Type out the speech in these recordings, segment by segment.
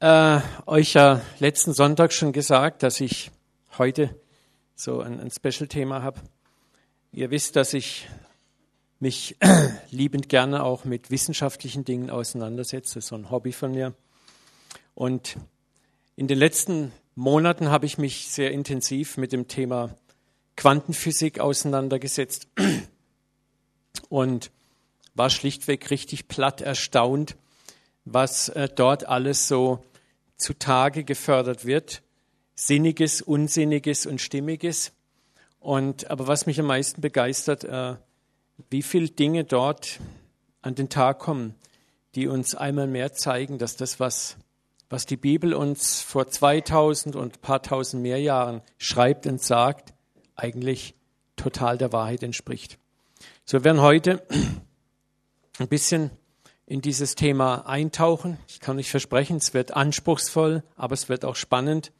äh, euch ja letzten Sonntag schon gesagt, dass ich heute so ein, ein Special-Thema habe. Ihr wisst, dass ich mich liebend gerne auch mit wissenschaftlichen Dingen auseinandersetze, so ein Hobby von mir. Und in den letzten Monaten habe ich mich sehr intensiv mit dem Thema Quantenphysik auseinandergesetzt und war schlichtweg richtig platt erstaunt, was äh, dort alles so zutage gefördert wird. Sinniges, Unsinniges und Stimmiges. Und, aber was mich am meisten begeistert, äh, wie viele Dinge dort an den Tag kommen, die uns einmal mehr zeigen, dass das, was, was die Bibel uns vor 2000 und ein paar tausend mehr Jahren schreibt und sagt, eigentlich total der Wahrheit entspricht. So wir werden heute ein bisschen in dieses Thema eintauchen. Ich kann nicht versprechen, es wird anspruchsvoll, aber es wird auch spannend.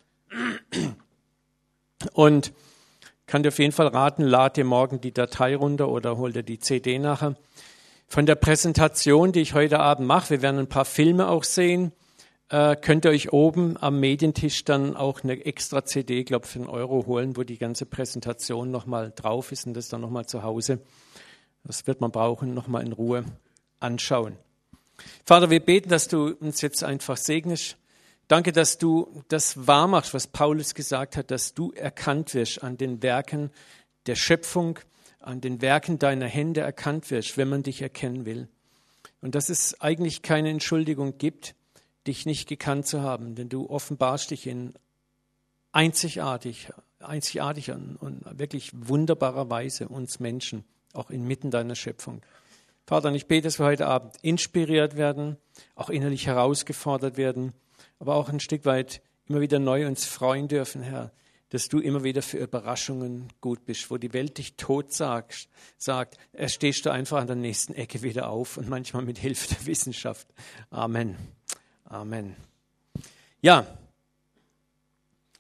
Und kann dir auf jeden Fall raten, lad dir morgen die Datei runter oder hol dir die CD nachher. Von der Präsentation, die ich heute Abend mache, wir werden ein paar Filme auch sehen, äh, könnt ihr euch oben am Medientisch dann auch eine extra CD, glaube für einen Euro holen, wo die ganze Präsentation nochmal drauf ist und das dann nochmal zu Hause. Das wird man brauchen, nochmal in Ruhe anschauen. Vater, wir beten, dass du uns jetzt einfach segnest. Danke, dass du das wahr machst, was Paulus gesagt hat, dass du erkannt wirst an den Werken der Schöpfung, an den Werken deiner Hände erkannt wirst, wenn man dich erkennen will. Und dass es eigentlich keine Entschuldigung gibt, dich nicht gekannt zu haben, denn du offenbarst dich in einzigartig, einzigartiger und wirklich wunderbarer Weise uns Menschen, auch inmitten deiner Schöpfung. Vater, ich bete, dass wir heute Abend inspiriert werden, auch innerlich herausgefordert werden, aber auch ein Stück weit immer wieder neu uns freuen dürfen, Herr, dass du immer wieder für Überraschungen gut bist, wo die Welt dich tot sagt, sagt, stehst du einfach an der nächsten Ecke wieder auf und manchmal mit Hilfe der Wissenschaft. Amen. Amen. Ja,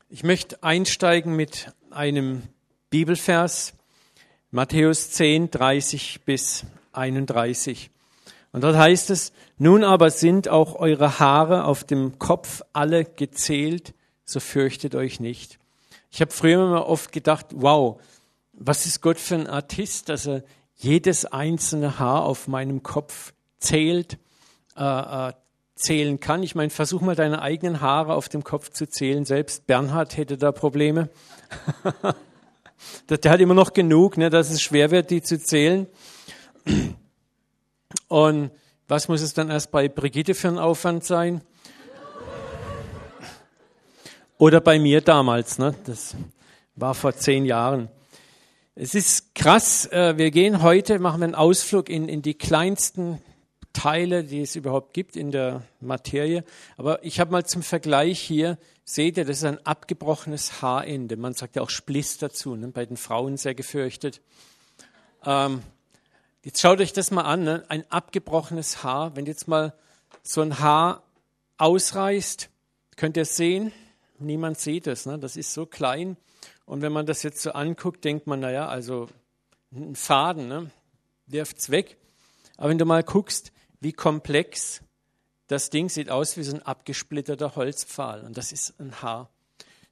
ich möchte einsteigen mit einem Bibelvers, Matthäus 10, 30 bis 31. Und dort heißt es, nun aber sind auch eure Haare auf dem Kopf alle gezählt, so fürchtet euch nicht. Ich habe früher immer oft gedacht, wow, was ist Gott für ein Artist, dass er jedes einzelne Haar auf meinem Kopf zählt, äh, äh, zählen kann. Ich meine, versuch mal deine eigenen Haare auf dem Kopf zu zählen. Selbst Bernhard hätte da Probleme. Der hat immer noch genug, ne, dass es schwer wird, die zu zählen. Und was muss es dann erst bei Brigitte für ein Aufwand sein? Oder bei mir damals, ne? das war vor zehn Jahren. Es ist krass, äh, wir gehen heute, machen wir einen Ausflug in, in die kleinsten Teile, die es überhaupt gibt in der Materie. Aber ich habe mal zum Vergleich hier, seht ihr, das ist ein abgebrochenes Haarende. Man sagt ja auch Spliss dazu, ne? bei den Frauen sehr gefürchtet. Ähm, Jetzt schaut euch das mal an, ne? ein abgebrochenes Haar. Wenn jetzt mal so ein Haar ausreißt, könnt ihr es sehen. Niemand sieht es. Ne? Das ist so klein. Und wenn man das jetzt so anguckt, denkt man, naja, also ein Faden, ne? es weg. Aber wenn du mal guckst, wie komplex das Ding sieht aus wie so ein abgesplitterter Holzpfahl. Und das ist ein Haar.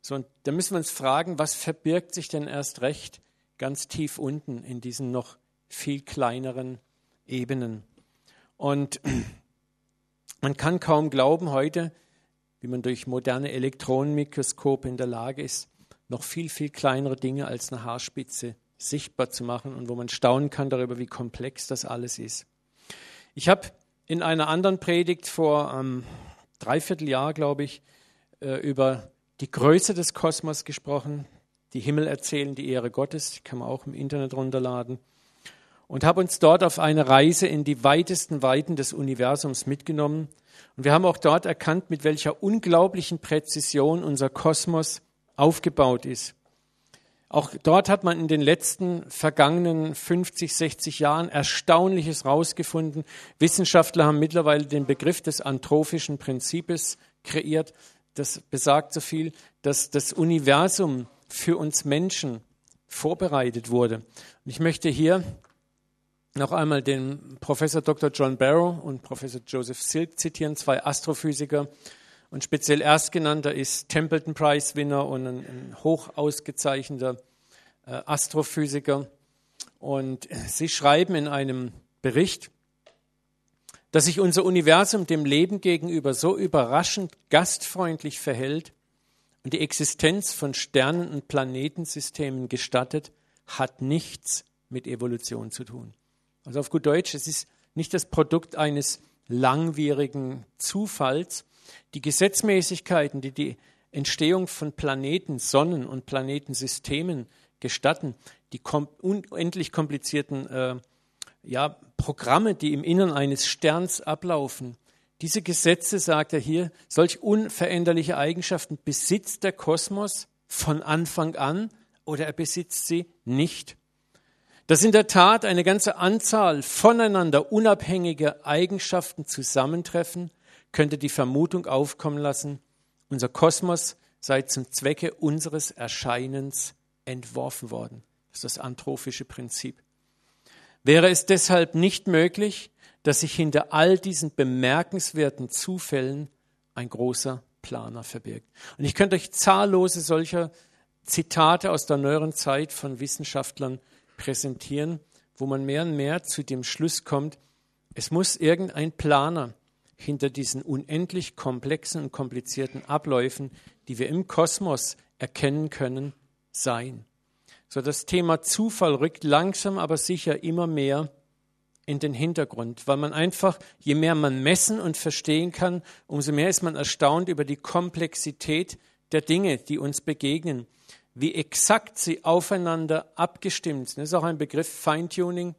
So, und da müssen wir uns fragen, was verbirgt sich denn erst recht ganz tief unten in diesen noch viel kleineren Ebenen. Und man kann kaum glauben heute, wie man durch moderne Elektronenmikroskope in der Lage ist, noch viel, viel kleinere Dinge als eine Haarspitze sichtbar zu machen und wo man staunen kann darüber, wie komplex das alles ist. Ich habe in einer anderen Predigt vor ähm, Jahr, glaube ich, äh, über die Größe des Kosmos gesprochen. Die Himmel erzählen die Ehre Gottes, die kann man auch im Internet runterladen und habe uns dort auf eine Reise in die weitesten Weiten des Universums mitgenommen. Und wir haben auch dort erkannt, mit welcher unglaublichen Präzision unser Kosmos aufgebaut ist. Auch dort hat man in den letzten vergangenen 50, 60 Jahren Erstaunliches rausgefunden. Wissenschaftler haben mittlerweile den Begriff des anthropischen Prinzips kreiert. Das besagt so viel, dass das Universum für uns Menschen vorbereitet wurde. Und ich möchte hier noch einmal den Professor Dr. John Barrow und Professor Joseph Silk zitieren, zwei Astrophysiker. Und speziell erstgenannter ist Templeton Prize Winner und ein, ein hoch ausgezeichneter äh, Astrophysiker. Und sie schreiben in einem Bericht, dass sich unser Universum dem Leben gegenüber so überraschend gastfreundlich verhält und die Existenz von Sternen und Planetensystemen gestattet, hat nichts mit Evolution zu tun. Also auf gut Deutsch, es ist nicht das Produkt eines langwierigen Zufalls. Die Gesetzmäßigkeiten, die die Entstehung von Planeten, Sonnen und Planetensystemen gestatten, die kom unendlich komplizierten äh, ja, Programme, die im Innern eines Sterns ablaufen, diese Gesetze, sagt er hier, solch unveränderliche Eigenschaften besitzt der Kosmos von Anfang an oder er besitzt sie nicht. Dass in der Tat eine ganze Anzahl voneinander unabhängiger Eigenschaften zusammentreffen, könnte die Vermutung aufkommen lassen, unser Kosmos sei zum Zwecke unseres Erscheinens entworfen worden. Das ist das antrophische Prinzip. Wäre es deshalb nicht möglich, dass sich hinter all diesen bemerkenswerten Zufällen ein großer Planer verbirgt? Und ich könnte euch zahllose solcher Zitate aus der neueren Zeit von Wissenschaftlern präsentieren, wo man mehr und mehr zu dem Schluss kommt, es muss irgendein Planer hinter diesen unendlich komplexen und komplizierten Abläufen, die wir im Kosmos erkennen können, sein. So das Thema Zufall rückt langsam aber sicher immer mehr in den Hintergrund, weil man einfach, je mehr man messen und verstehen kann, umso mehr ist man erstaunt über die Komplexität der Dinge, die uns begegnen, wie exakt sie aufeinander abgestimmt sind. Das ist auch ein Begriff Feintuning,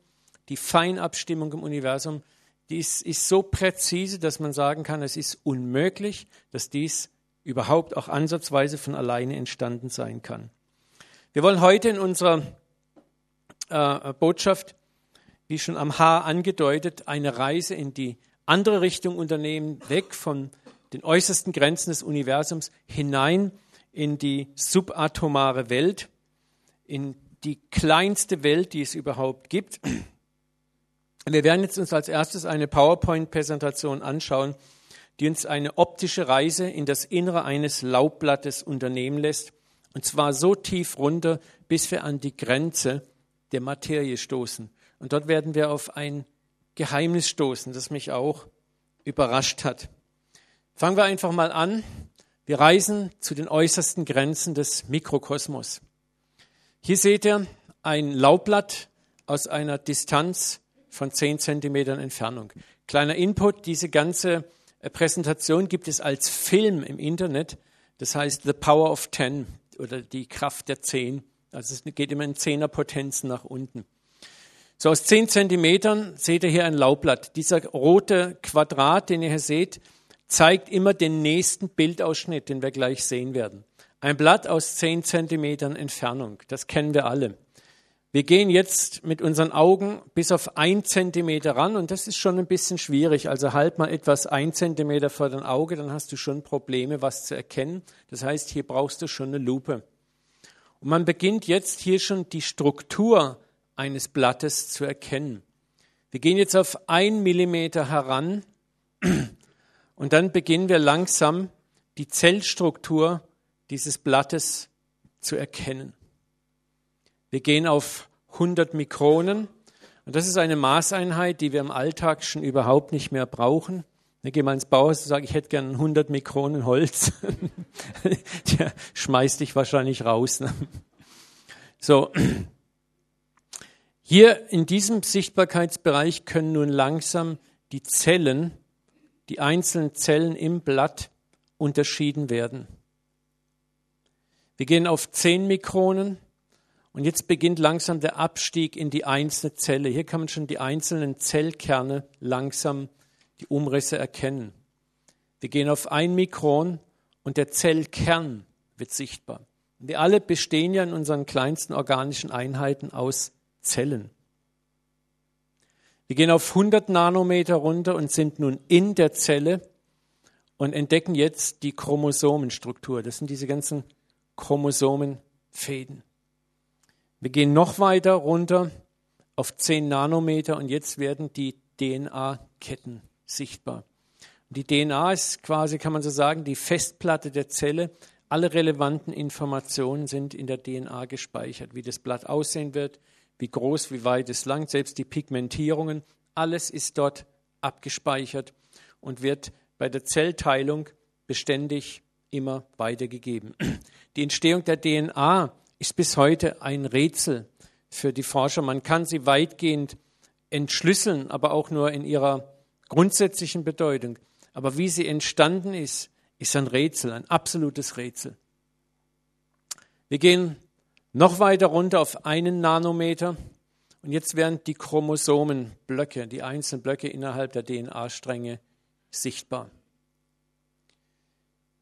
die Feinabstimmung im Universum, die ist, ist so präzise, dass man sagen kann, es ist unmöglich, dass dies überhaupt auch ansatzweise von alleine entstanden sein kann. Wir wollen heute in unserer äh, Botschaft, wie schon am Haar angedeutet, eine Reise in die andere Richtung unternehmen, weg von den äußersten Grenzen des Universums hinein in die subatomare Welt, in die kleinste Welt, die es überhaupt gibt. Wir werden jetzt uns als erstes eine PowerPoint-Präsentation anschauen, die uns eine optische Reise in das Innere eines Laubblattes unternehmen lässt und zwar so tief runter, bis wir an die Grenze der Materie stoßen. Und dort werden wir auf ein Geheimnis stoßen, das mich auch überrascht hat. Fangen wir einfach mal an. Wir reisen zu den äußersten Grenzen des Mikrokosmos. Hier seht ihr ein Laubblatt aus einer Distanz von 10 Zentimetern Entfernung. Kleiner Input, diese ganze Präsentation gibt es als Film im Internet. Das heißt The Power of Ten oder die Kraft der Zehn. Also es geht immer in Zehnerpotenzen nach unten. So aus zehn Zentimetern seht ihr hier ein Laubblatt. Dieser rote Quadrat, den ihr hier seht, zeigt immer den nächsten Bildausschnitt, den wir gleich sehen werden. Ein Blatt aus zehn Zentimetern Entfernung, das kennen wir alle. Wir gehen jetzt mit unseren Augen bis auf ein Zentimeter ran und das ist schon ein bisschen schwierig. Also halt mal etwas ein Zentimeter vor dein Auge, dann hast du schon Probleme, was zu erkennen. Das heißt, hier brauchst du schon eine Lupe. Und man beginnt jetzt hier schon die Struktur eines Blattes zu erkennen. Wir gehen jetzt auf ein Millimeter heran und dann beginnen wir langsam die Zellstruktur dieses Blattes zu erkennen. Wir gehen auf 100 Mikronen. Und das ist eine Maßeinheit, die wir im Alltag schon überhaupt nicht mehr brauchen. Ich gehe mal ins Bauhaus und sage, ich hätte gern 100 Mikronen Holz. Der schmeißt dich wahrscheinlich raus. Ne? So. Hier in diesem Sichtbarkeitsbereich können nun langsam die Zellen, die einzelnen Zellen im Blatt unterschieden werden. Wir gehen auf 10 Mikronen, und jetzt beginnt langsam der Abstieg in die einzelne Zelle. Hier kann man schon die einzelnen Zellkerne langsam die Umrisse erkennen. Wir gehen auf ein Mikron und der Zellkern wird sichtbar. Wir alle bestehen ja in unseren kleinsten organischen Einheiten aus Zellen. Wir gehen auf 100 Nanometer runter und sind nun in der Zelle und entdecken jetzt die Chromosomenstruktur. Das sind diese ganzen Chromosomenfäden. Wir gehen noch weiter runter auf 10 Nanometer und jetzt werden die DNA-Ketten sichtbar. Die DNA ist quasi, kann man so sagen, die Festplatte der Zelle. Alle relevanten Informationen sind in der DNA gespeichert, wie das Blatt aussehen wird, wie groß, wie weit es lang, selbst die Pigmentierungen, alles ist dort abgespeichert und wird bei der Zellteilung beständig immer weitergegeben. Die Entstehung der DNA ist bis heute ein Rätsel für die Forscher. Man kann sie weitgehend entschlüsseln, aber auch nur in ihrer grundsätzlichen Bedeutung. Aber wie sie entstanden ist, ist ein Rätsel, ein absolutes Rätsel. Wir gehen noch weiter runter auf einen Nanometer und jetzt werden die Chromosomenblöcke, die einzelnen Blöcke innerhalb der DNA-Stränge sichtbar.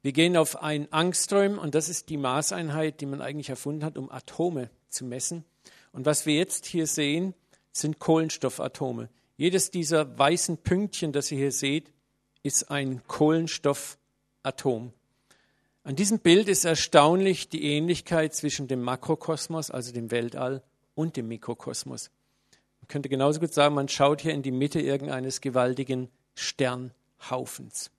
Wir gehen auf ein Angström und das ist die Maßeinheit, die man eigentlich erfunden hat, um Atome zu messen. Und was wir jetzt hier sehen, sind Kohlenstoffatome. Jedes dieser weißen Pünktchen, das ihr hier seht, ist ein Kohlenstoffatom. An diesem Bild ist erstaunlich die Ähnlichkeit zwischen dem Makrokosmos, also dem Weltall, und dem Mikrokosmos. Man könnte genauso gut sagen, man schaut hier in die Mitte irgendeines gewaltigen Sternhaufens.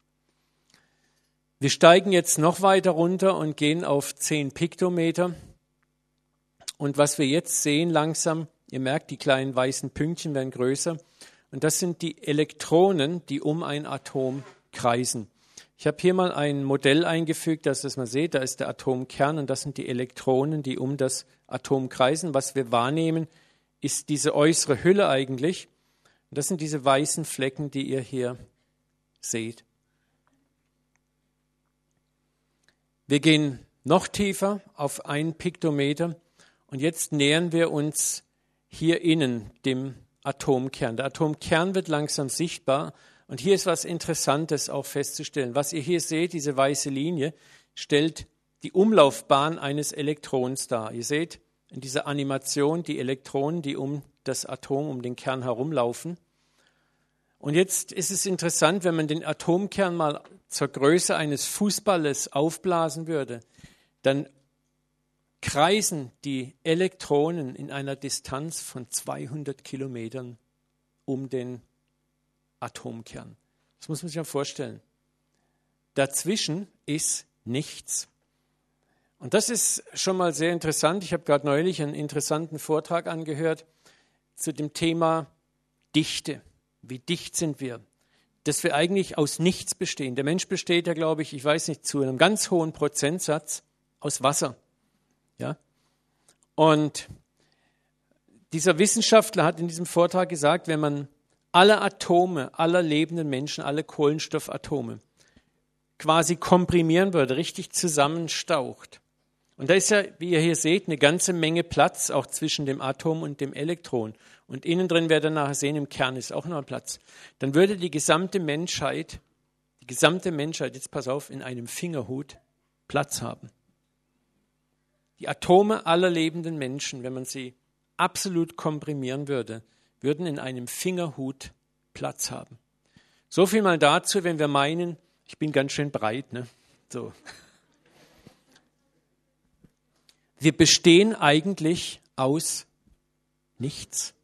Wir steigen jetzt noch weiter runter und gehen auf 10 Piktometer. Und was wir jetzt sehen langsam, ihr merkt, die kleinen weißen Pünktchen werden größer. Und das sind die Elektronen, die um ein Atom kreisen. Ich habe hier mal ein Modell eingefügt, dass das mal seht. Da ist der Atomkern und das sind die Elektronen, die um das Atom kreisen. Was wir wahrnehmen, ist diese äußere Hülle eigentlich. Und das sind diese weißen Flecken, die ihr hier seht. Wir gehen noch tiefer auf ein Piktometer und jetzt nähern wir uns hier innen dem Atomkern. Der Atomkern wird langsam sichtbar und hier ist was Interessantes auch festzustellen. Was ihr hier seht, diese weiße Linie, stellt die Umlaufbahn eines Elektrons dar. Ihr seht in dieser Animation die Elektronen, die um das Atom, um den Kern herumlaufen. Und jetzt ist es interessant, wenn man den Atomkern mal zur Größe eines Fußballes aufblasen würde, dann kreisen die Elektronen in einer Distanz von 200 Kilometern um den Atomkern. Das muss man sich ja vorstellen. Dazwischen ist nichts. Und das ist schon mal sehr interessant. Ich habe gerade neulich einen interessanten Vortrag angehört zu dem Thema Dichte. Wie dicht sind wir? Dass wir eigentlich aus nichts bestehen. Der Mensch besteht ja, glaube ich, ich weiß nicht, zu einem ganz hohen Prozentsatz aus Wasser. Ja? Und dieser Wissenschaftler hat in diesem Vortrag gesagt, wenn man alle Atome aller lebenden Menschen, alle Kohlenstoffatome quasi komprimieren würde, richtig zusammenstaucht, und da ist ja, wie ihr hier seht, eine ganze Menge Platz auch zwischen dem Atom und dem Elektron. Und innen drin werdet ihr nachher sehen, im Kern ist auch noch ein Platz. Dann würde die gesamte Menschheit, die gesamte Menschheit, jetzt pass auf, in einem Fingerhut Platz haben. Die Atome aller lebenden Menschen, wenn man sie absolut komprimieren würde, würden in einem Fingerhut Platz haben. So viel mal dazu, wenn wir meinen, ich bin ganz schön breit, ne? So. Wir bestehen eigentlich aus nichts.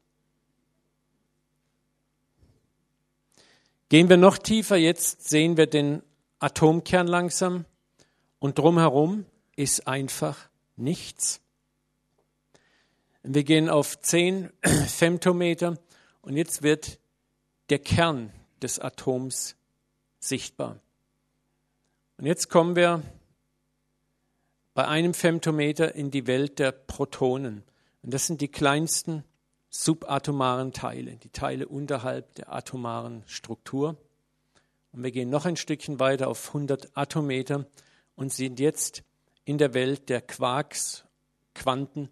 Gehen wir noch tiefer, jetzt sehen wir den Atomkern langsam und drumherum ist einfach nichts. Wir gehen auf 10 Femtometer und jetzt wird der Kern des Atoms sichtbar. Und jetzt kommen wir bei einem Femtometer in die Welt der Protonen. Und das sind die kleinsten subatomaren Teile, die Teile unterhalb der atomaren Struktur. Und wir gehen noch ein Stückchen weiter auf 100 Atometer und sind jetzt in der Welt der Quarks, Quanten.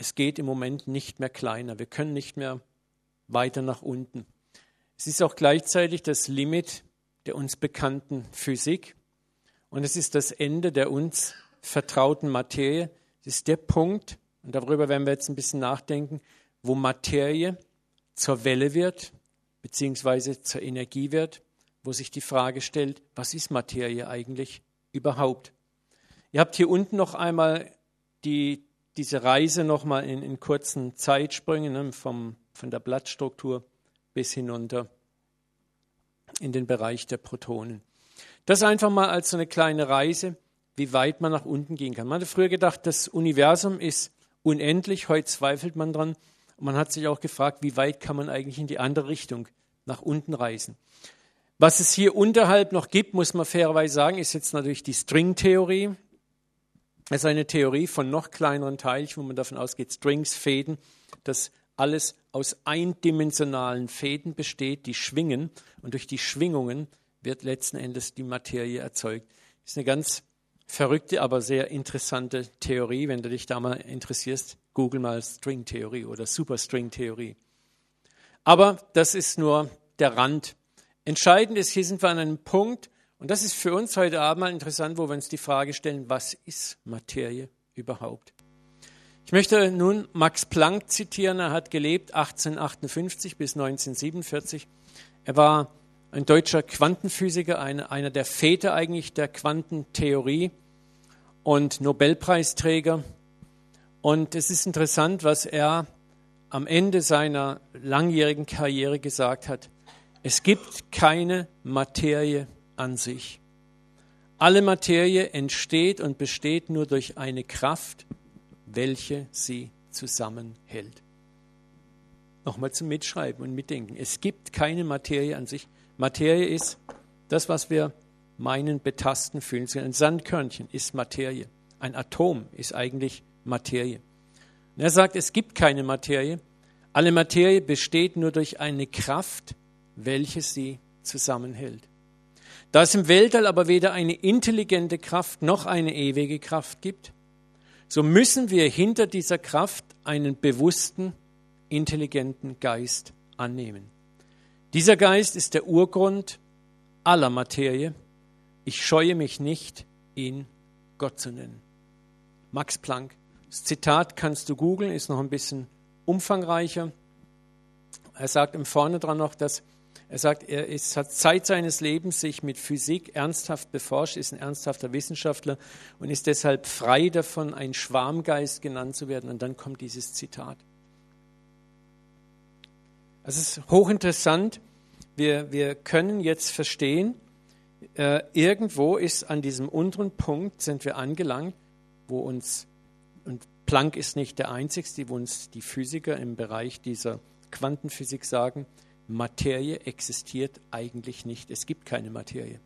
Es geht im Moment nicht mehr kleiner. Wir können nicht mehr weiter nach unten. Es ist auch gleichzeitig das Limit der uns bekannten Physik und es ist das Ende der uns vertrauten Materie. Das ist der Punkt, und darüber werden wir jetzt ein bisschen nachdenken, wo Materie zur Welle wird, beziehungsweise zur Energie wird, wo sich die Frage stellt, was ist Materie eigentlich überhaupt? Ihr habt hier unten noch einmal die, diese Reise nochmal in, in kurzen Zeitsprüngen ne, vom, von der Blattstruktur bis hinunter in den Bereich der Protonen. Das einfach mal als so eine kleine Reise, wie weit man nach unten gehen kann. Man hat früher gedacht, das Universum ist unendlich, heute zweifelt man dran. Man hat sich auch gefragt, wie weit kann man eigentlich in die andere Richtung nach unten reisen. Was es hier unterhalb noch gibt, muss man fairerweise sagen, ist jetzt natürlich die Stringtheorie. Das ist eine Theorie von noch kleineren Teilchen, wo man davon ausgeht, Strings, Fäden, dass alles aus eindimensionalen Fäden besteht, die schwingen und durch die Schwingungen wird letzten Endes die Materie erzeugt. Das ist eine ganz verrückte, aber sehr interessante Theorie. Wenn du dich da mal interessierst, google mal Stringtheorie oder Superstringtheorie. Aber das ist nur der Rand. Entscheidend ist, hier sind wir an einem Punkt, und das ist für uns heute Abend mal interessant, wo wir uns die Frage stellen, was ist Materie überhaupt? Ich möchte nun Max Planck zitieren. Er hat gelebt 1858 bis 1947. Er war ein deutscher Quantenphysiker, einer der Väter eigentlich der Quantentheorie und Nobelpreisträger. Und es ist interessant, was er am Ende seiner langjährigen Karriere gesagt hat. Es gibt keine Materie an sich. Alle Materie entsteht und besteht nur durch eine Kraft, welche sie zusammenhält. Nochmal zum Mitschreiben und Mitdenken. Es gibt keine Materie an sich. Materie ist das, was wir meinen, betasten, fühlen. Ein Sandkörnchen ist Materie. Ein Atom ist eigentlich Materie. Und er sagt, es gibt keine Materie. Alle Materie besteht nur durch eine Kraft, welche sie zusammenhält. Da es im Weltall aber weder eine intelligente Kraft noch eine ewige Kraft gibt, so müssen wir hinter dieser Kraft einen bewussten, intelligenten Geist annehmen. Dieser Geist ist der Urgrund aller Materie. Ich scheue mich nicht, ihn Gott zu nennen. Max Planck. Das Zitat kannst du googeln, ist noch ein bisschen umfangreicher. Er sagt im Vorne dran noch, dass er sagt, er ist, hat Zeit seines Lebens sich mit Physik ernsthaft beforscht, ist ein ernsthafter Wissenschaftler und ist deshalb frei davon, ein Schwarmgeist genannt zu werden. Und dann kommt dieses Zitat. Es ist hochinteressant. Wir, wir können jetzt verstehen, äh, irgendwo ist an diesem unteren Punkt sind wir angelangt, wo uns, und Planck ist nicht der Einzige, wo uns die Physiker im Bereich dieser Quantenphysik sagen, Materie existiert eigentlich nicht. Es gibt keine Materie.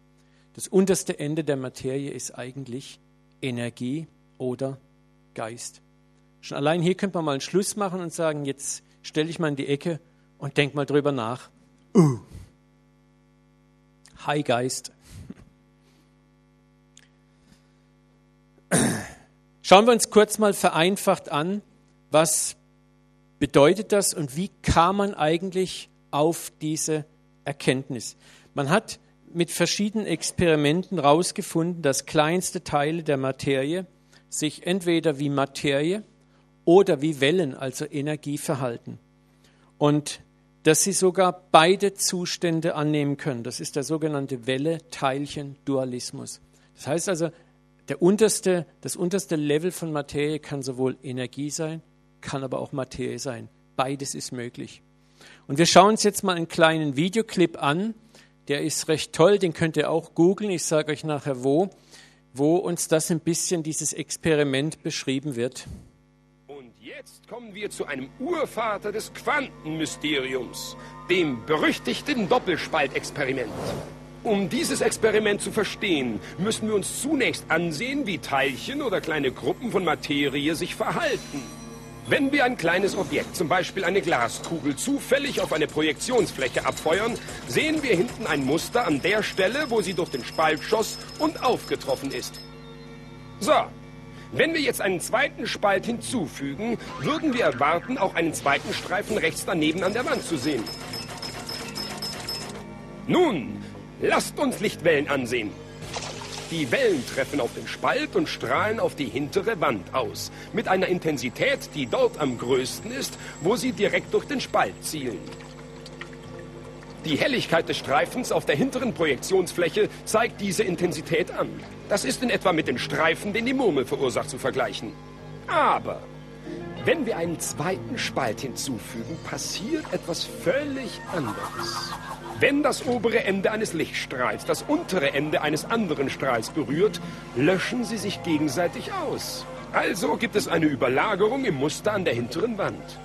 Das unterste Ende der Materie ist eigentlich Energie oder Geist. Schon allein hier könnte man mal einen Schluss machen und sagen, jetzt stelle ich mal in die Ecke und denk mal drüber nach. Uh. Hi Geist. Schauen wir uns kurz mal vereinfacht an, was bedeutet das und wie kam man eigentlich auf diese Erkenntnis. Man hat mit verschiedenen Experimenten herausgefunden, dass kleinste Teile der Materie sich entweder wie Materie oder wie Wellen, also Energie, verhalten. Und dass sie sogar beide Zustände annehmen können. Das ist der sogenannte Welle-Teilchen-Dualismus. Das heißt also, der unterste, das unterste Level von Materie kann sowohl Energie sein, kann aber auch Materie sein. Beides ist möglich. Und wir schauen uns jetzt mal einen kleinen Videoclip an. Der ist recht toll, den könnt ihr auch googeln. Ich sage euch nachher wo, wo uns das ein bisschen, dieses Experiment beschrieben wird. Und jetzt kommen wir zu einem Urvater des Quantenmysteriums, dem berüchtigten Doppelspaltexperiment. Um dieses Experiment zu verstehen, müssen wir uns zunächst ansehen, wie Teilchen oder kleine Gruppen von Materie sich verhalten. Wenn wir ein kleines Objekt, zum Beispiel eine Glaskugel, zufällig auf eine Projektionsfläche abfeuern, sehen wir hinten ein Muster an der Stelle, wo sie durch den Spalt schoss und aufgetroffen ist. So, wenn wir jetzt einen zweiten Spalt hinzufügen, würden wir erwarten, auch einen zweiten Streifen rechts daneben an der Wand zu sehen. Nun, lasst uns Lichtwellen ansehen. Die Wellen treffen auf den Spalt und strahlen auf die hintere Wand aus. Mit einer Intensität, die dort am größten ist, wo sie direkt durch den Spalt zielen. Die Helligkeit des Streifens auf der hinteren Projektionsfläche zeigt diese Intensität an. Das ist in etwa mit dem Streifen, den die Murmel verursacht, zu vergleichen. Aber wenn wir einen zweiten Spalt hinzufügen, passiert etwas völlig anderes. Wenn das obere Ende eines Lichtstrahls das untere Ende eines anderen Strahls berührt, löschen sie sich gegenseitig aus. Also gibt es eine Überlagerung im Muster an der hinteren Wand.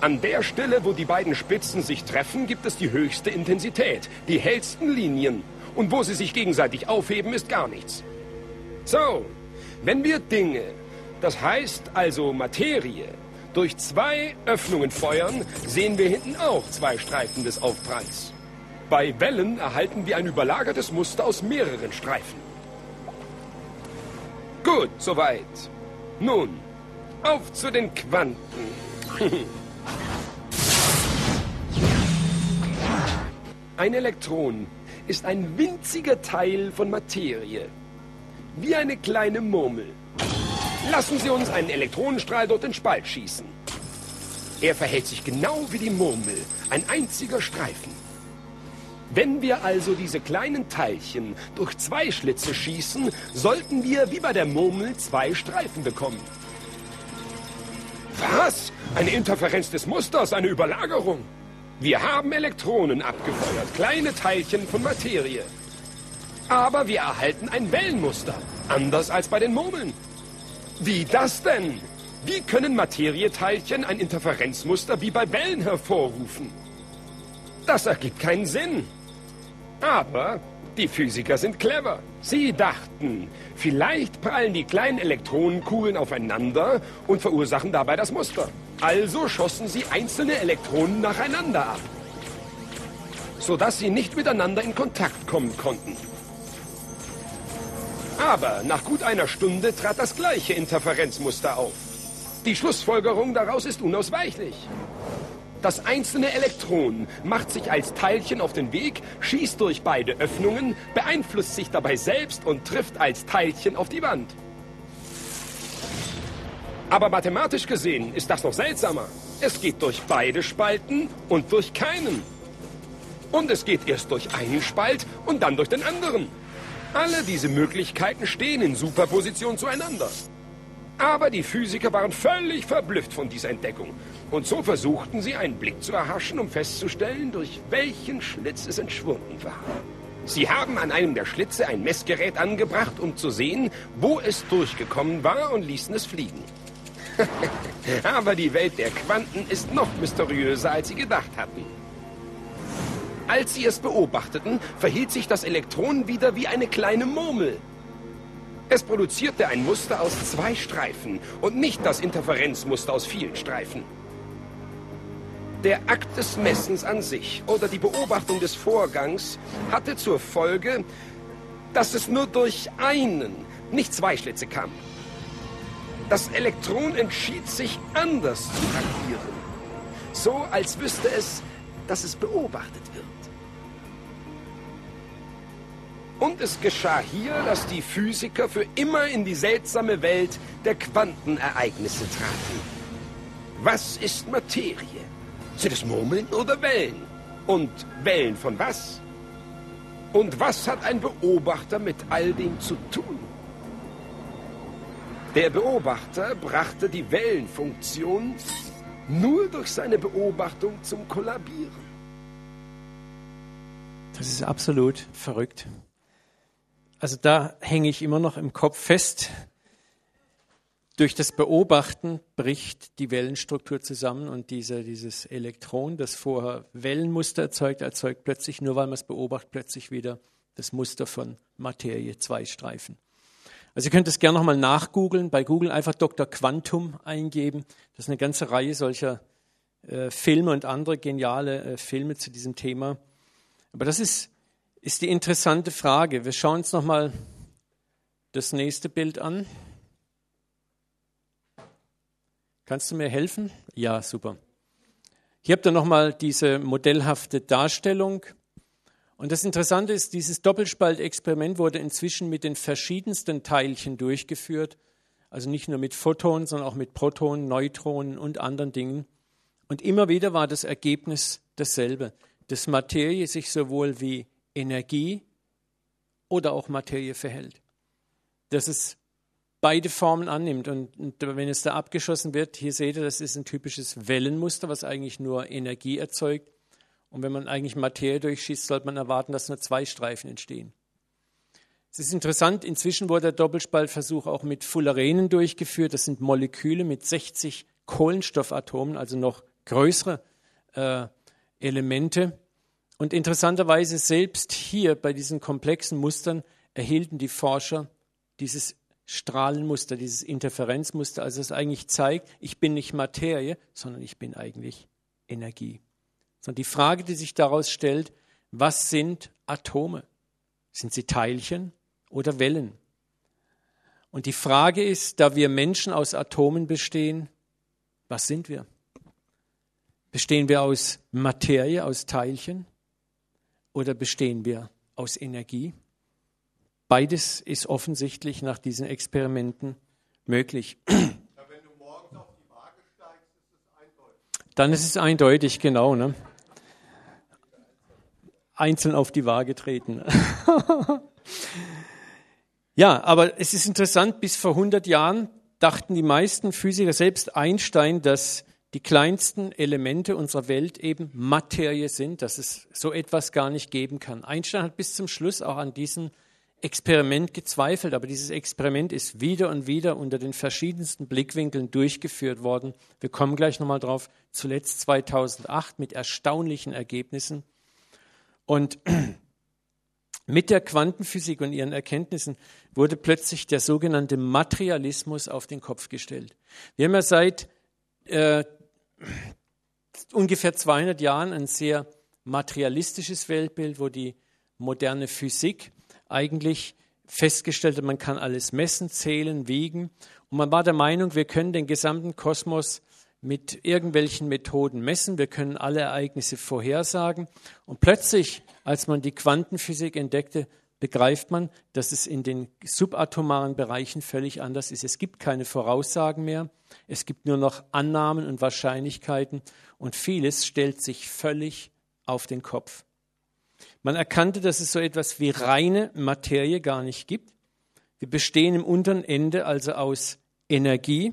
An der Stelle, wo die beiden Spitzen sich treffen, gibt es die höchste Intensität, die hellsten Linien. Und wo sie sich gegenseitig aufheben, ist gar nichts. So, wenn wir Dinge, das heißt also Materie, durch zwei Öffnungen feuern, sehen wir hinten auch zwei Streifen des Aufpralls. Bei Wellen erhalten wir ein überlagertes Muster aus mehreren Streifen. Gut, soweit. Nun, auf zu den Quanten. ein Elektron ist ein winziger Teil von Materie. Wie eine kleine Murmel. Lassen Sie uns einen Elektronenstrahl durch den Spalt schießen. Er verhält sich genau wie die Murmel, ein einziger Streifen. Wenn wir also diese kleinen Teilchen durch zwei Schlitze schießen, sollten wir wie bei der Murmel zwei Streifen bekommen. Was? Eine Interferenz des Musters, eine Überlagerung? Wir haben Elektronen abgefeuert, kleine Teilchen von Materie. Aber wir erhalten ein Wellenmuster, anders als bei den Murmeln. Wie das denn? Wie können Materieteilchen ein Interferenzmuster wie bei Wellen hervorrufen? Das ergibt keinen Sinn. Aber die Physiker sind clever. Sie dachten, vielleicht prallen die kleinen Elektronenkugeln aufeinander und verursachen dabei das Muster. Also schossen sie einzelne Elektronen nacheinander ab, sodass sie nicht miteinander in Kontakt kommen konnten. Aber nach gut einer Stunde trat das gleiche Interferenzmuster auf. Die Schlussfolgerung daraus ist unausweichlich. Das einzelne Elektron macht sich als Teilchen auf den Weg, schießt durch beide Öffnungen, beeinflusst sich dabei selbst und trifft als Teilchen auf die Wand. Aber mathematisch gesehen ist das noch seltsamer. Es geht durch beide Spalten und durch keinen. Und es geht erst durch einen Spalt und dann durch den anderen. Alle diese Möglichkeiten stehen in Superposition zueinander. Aber die Physiker waren völlig verblüfft von dieser Entdeckung. Und so versuchten sie, einen Blick zu erhaschen, um festzustellen, durch welchen Schlitz es entschwunden war. Sie haben an einem der Schlitze ein Messgerät angebracht, um zu sehen, wo es durchgekommen war und ließen es fliegen. Aber die Welt der Quanten ist noch mysteriöser, als sie gedacht hatten. Als sie es beobachteten, verhielt sich das Elektron wieder wie eine kleine Murmel. Es produzierte ein Muster aus zwei Streifen und nicht das Interferenzmuster aus vielen Streifen. Der Akt des Messens an sich oder die Beobachtung des Vorgangs hatte zur Folge, dass es nur durch einen, nicht zwei Schlitze kam. Das Elektron entschied sich anders zu agieren. So als wüsste es, dass es beobachtet wird. Und es geschah hier, dass die Physiker für immer in die seltsame Welt der Quantenereignisse traten. Was ist Materie? Sind es Murmeln oder Wellen? Und Wellen von was? Und was hat ein Beobachter mit all dem zu tun? Der Beobachter brachte die Wellenfunktion nur durch seine Beobachtung zum Kollabieren. Das ist absolut verrückt. Also da hänge ich immer noch im Kopf fest. Durch das Beobachten bricht die Wellenstruktur zusammen und diese, dieses Elektron, das vorher Wellenmuster erzeugt, erzeugt plötzlich, nur weil man es beobachtet, plötzlich wieder das Muster von Materie, zwei Streifen. Also ihr könnt es gerne nochmal nachgoogeln, bei Google einfach Dr. Quantum eingeben. Das ist eine ganze Reihe solcher äh, Filme und andere geniale äh, Filme zu diesem Thema. Aber das ist ist die interessante Frage. Wir schauen uns nochmal das nächste Bild an. Kannst du mir helfen? Ja, super. Hier habt ihr nochmal diese modellhafte Darstellung. Und das Interessante ist, dieses Doppelspaltexperiment wurde inzwischen mit den verschiedensten Teilchen durchgeführt. Also nicht nur mit Photonen, sondern auch mit Protonen, Neutronen und anderen Dingen. Und immer wieder war das Ergebnis dasselbe, dass Materie sich sowohl wie Energie oder auch Materie verhält. Dass es beide Formen annimmt. Und, und, wenn es da abgeschossen wird, hier seht ihr, das ist ein typisches Wellenmuster, was eigentlich nur Energie erzeugt. Und wenn man eigentlich Materie durchschießt, sollte man erwarten, dass nur zwei Streifen entstehen. Es ist interessant, inzwischen wurde der Doppelspaltversuch auch mit Fullerenen durchgeführt. Das sind Moleküle mit 60 Kohlenstoffatomen, also noch größere äh, Elemente. Und interessanterweise selbst hier bei diesen komplexen Mustern erhielten die Forscher dieses Strahlenmuster, dieses Interferenzmuster, also es eigentlich zeigt, ich bin nicht Materie, sondern ich bin eigentlich Energie. Sondern die Frage, die sich daraus stellt, was sind Atome? Sind sie Teilchen oder Wellen? Und die Frage ist, da wir Menschen aus Atomen bestehen, was sind wir? Bestehen wir aus Materie, aus Teilchen oder bestehen wir aus Energie? Beides ist offensichtlich nach diesen Experimenten möglich. Dann ist es eindeutig, genau. Ne? Einzeln auf die Waage treten. ja, aber es ist interessant, bis vor 100 Jahren dachten die meisten Physiker, selbst Einstein, dass die kleinsten Elemente unserer Welt eben Materie sind, dass es so etwas gar nicht geben kann. Einstein hat bis zum Schluss auch an diesen Experiment gezweifelt, aber dieses Experiment ist wieder und wieder unter den verschiedensten Blickwinkeln durchgeführt worden. Wir kommen gleich nochmal drauf, zuletzt 2008 mit erstaunlichen Ergebnissen. Und mit der Quantenphysik und ihren Erkenntnissen wurde plötzlich der sogenannte Materialismus auf den Kopf gestellt. Wir haben ja seit äh, ungefähr 200 Jahren ein sehr materialistisches Weltbild, wo die moderne Physik eigentlich festgestellt man kann alles messen, zählen, wiegen. Und man war der Meinung, wir können den gesamten Kosmos mit irgendwelchen Methoden messen, wir können alle Ereignisse vorhersagen. Und plötzlich, als man die Quantenphysik entdeckte, begreift man, dass es in den subatomaren Bereichen völlig anders ist. Es gibt keine Voraussagen mehr, es gibt nur noch Annahmen und Wahrscheinlichkeiten und vieles stellt sich völlig auf den Kopf. Man erkannte, dass es so etwas wie reine Materie gar nicht gibt. Wir bestehen im unteren Ende also aus Energie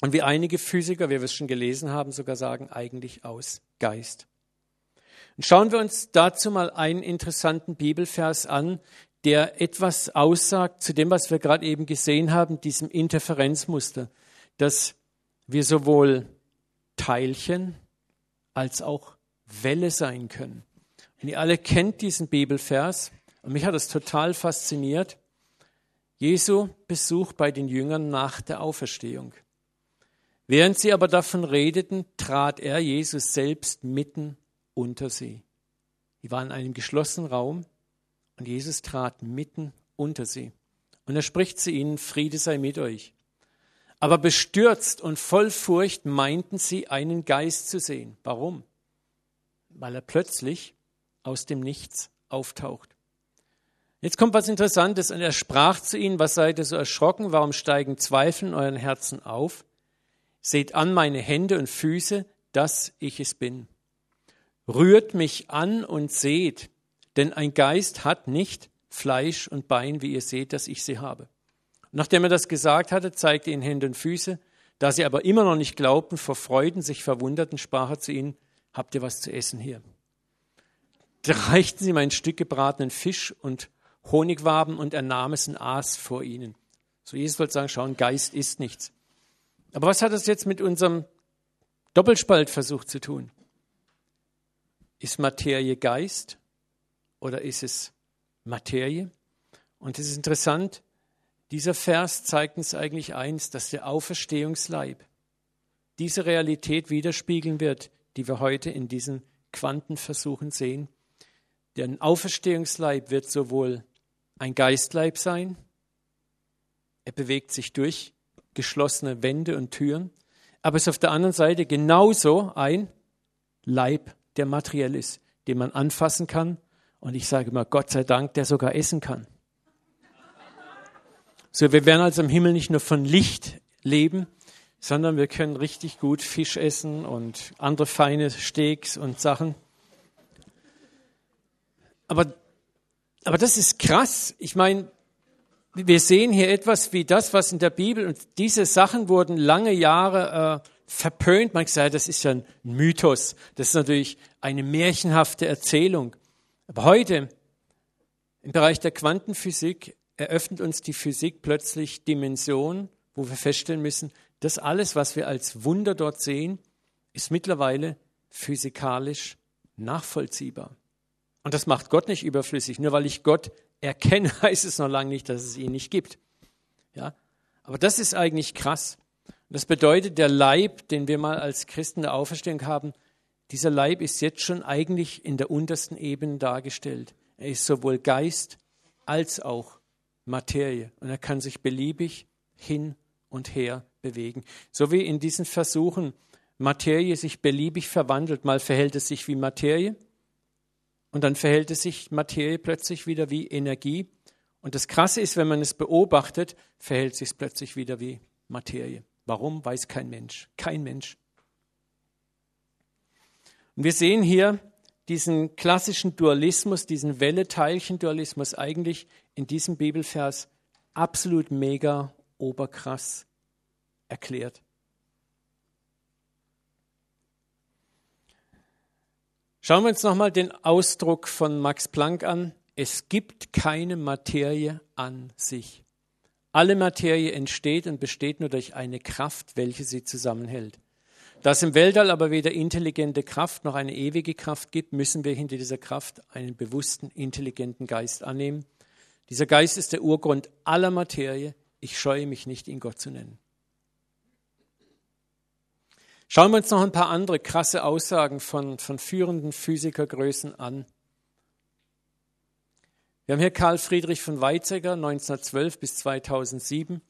und wie einige Physiker, wie wir es schon gelesen haben, sogar sagen, eigentlich aus Geist. Und schauen wir uns dazu mal einen interessanten Bibelvers an, der etwas aussagt zu dem, was wir gerade eben gesehen haben, diesem Interferenzmuster, dass wir sowohl Teilchen als auch Welle sein können. Und ihr alle kennt diesen Bibelvers und mich hat es total fasziniert. Jesu Besuch bei den Jüngern nach der Auferstehung. Während sie aber davon redeten, trat er, Jesus selbst, mitten unter sie. Die waren in einem geschlossenen Raum und Jesus trat mitten unter sie. Und er spricht zu ihnen, Friede sei mit euch. Aber bestürzt und voll Furcht meinten sie, einen Geist zu sehen. Warum? Weil er plötzlich aus dem Nichts auftaucht. Jetzt kommt was Interessantes und er sprach zu ihnen, was seid ihr so erschrocken, warum steigen Zweifel in euren Herzen auf? Seht an meine Hände und Füße, dass ich es bin. Rührt mich an und seht, denn ein Geist hat nicht Fleisch und Bein, wie ihr seht, dass ich sie habe. Nachdem er das gesagt hatte, zeigte ihnen Hände und Füße. Da sie aber immer noch nicht glaubten, vor Freuden sich verwunderten, sprach er zu ihnen, habt ihr was zu essen hier? Da reichten sie ihm ein Stück gebratenen Fisch und Honigwaben und er nahm es und aß vor ihnen. So Jesus wollte sagen, schau, ein Geist ist nichts. Aber was hat das jetzt mit unserem Doppelspaltversuch zu tun? Ist Materie Geist oder ist es Materie? Und es ist interessant, dieser Vers zeigt uns eigentlich eins, dass der Auferstehungsleib diese Realität widerspiegeln wird, die wir heute in diesen Quantenversuchen sehen. Der Auferstehungsleib wird sowohl ein Geistleib sein, er bewegt sich durch geschlossene Wände und Türen, aber es ist auf der anderen Seite genauso ein Leib, der materiell ist, den man anfassen kann und ich sage immer, Gott sei Dank, der sogar essen kann. So, wir werden also im Himmel nicht nur von Licht leben, sondern wir können richtig gut Fisch essen und andere feine Steaks und Sachen. Aber, aber das ist krass. Ich meine, wir sehen hier etwas wie das, was in der Bibel, und diese Sachen wurden lange Jahre äh, verpönt. Man sagt, das ist ja ein Mythos. Das ist natürlich eine märchenhafte Erzählung. Aber heute, im Bereich der Quantenphysik, eröffnet uns die Physik plötzlich Dimensionen, wo wir feststellen müssen, das alles, was wir als Wunder dort sehen, ist mittlerweile physikalisch nachvollziehbar. Und das macht Gott nicht überflüssig. Nur weil ich Gott erkenne, heißt es noch lange nicht, dass es ihn nicht gibt. Ja? Aber das ist eigentlich krass. Das bedeutet, der Leib, den wir mal als Christen der Auferstehung haben, dieser Leib ist jetzt schon eigentlich in der untersten Ebene dargestellt. Er ist sowohl Geist als auch Materie und er kann sich beliebig hin und her bewegen. So wie in diesen Versuchen Materie sich beliebig verwandelt. Mal verhält es sich wie Materie und dann verhält es sich Materie plötzlich wieder wie Energie. Und das Krasse ist, wenn man es beobachtet, verhält sich es plötzlich wieder wie Materie. Warum, weiß kein Mensch. Kein Mensch. Und wir sehen hier diesen klassischen Dualismus, diesen Welle-Teilchen-Dualismus eigentlich in diesem Bibelvers absolut mega oberkrass erklärt. Schauen wir uns nochmal den Ausdruck von Max Planck an. Es gibt keine Materie an sich. Alle Materie entsteht und besteht nur durch eine Kraft, welche sie zusammenhält. Da es im Weltall aber weder intelligente Kraft noch eine ewige Kraft gibt, müssen wir hinter dieser Kraft einen bewussten, intelligenten Geist annehmen. Dieser Geist ist der Urgrund aller Materie. Ich scheue mich nicht, ihn Gott zu nennen. Schauen wir uns noch ein paar andere krasse Aussagen von, von führenden Physikergrößen an. Wir haben hier Karl Friedrich von Weizsäcker, 1912 bis 2007.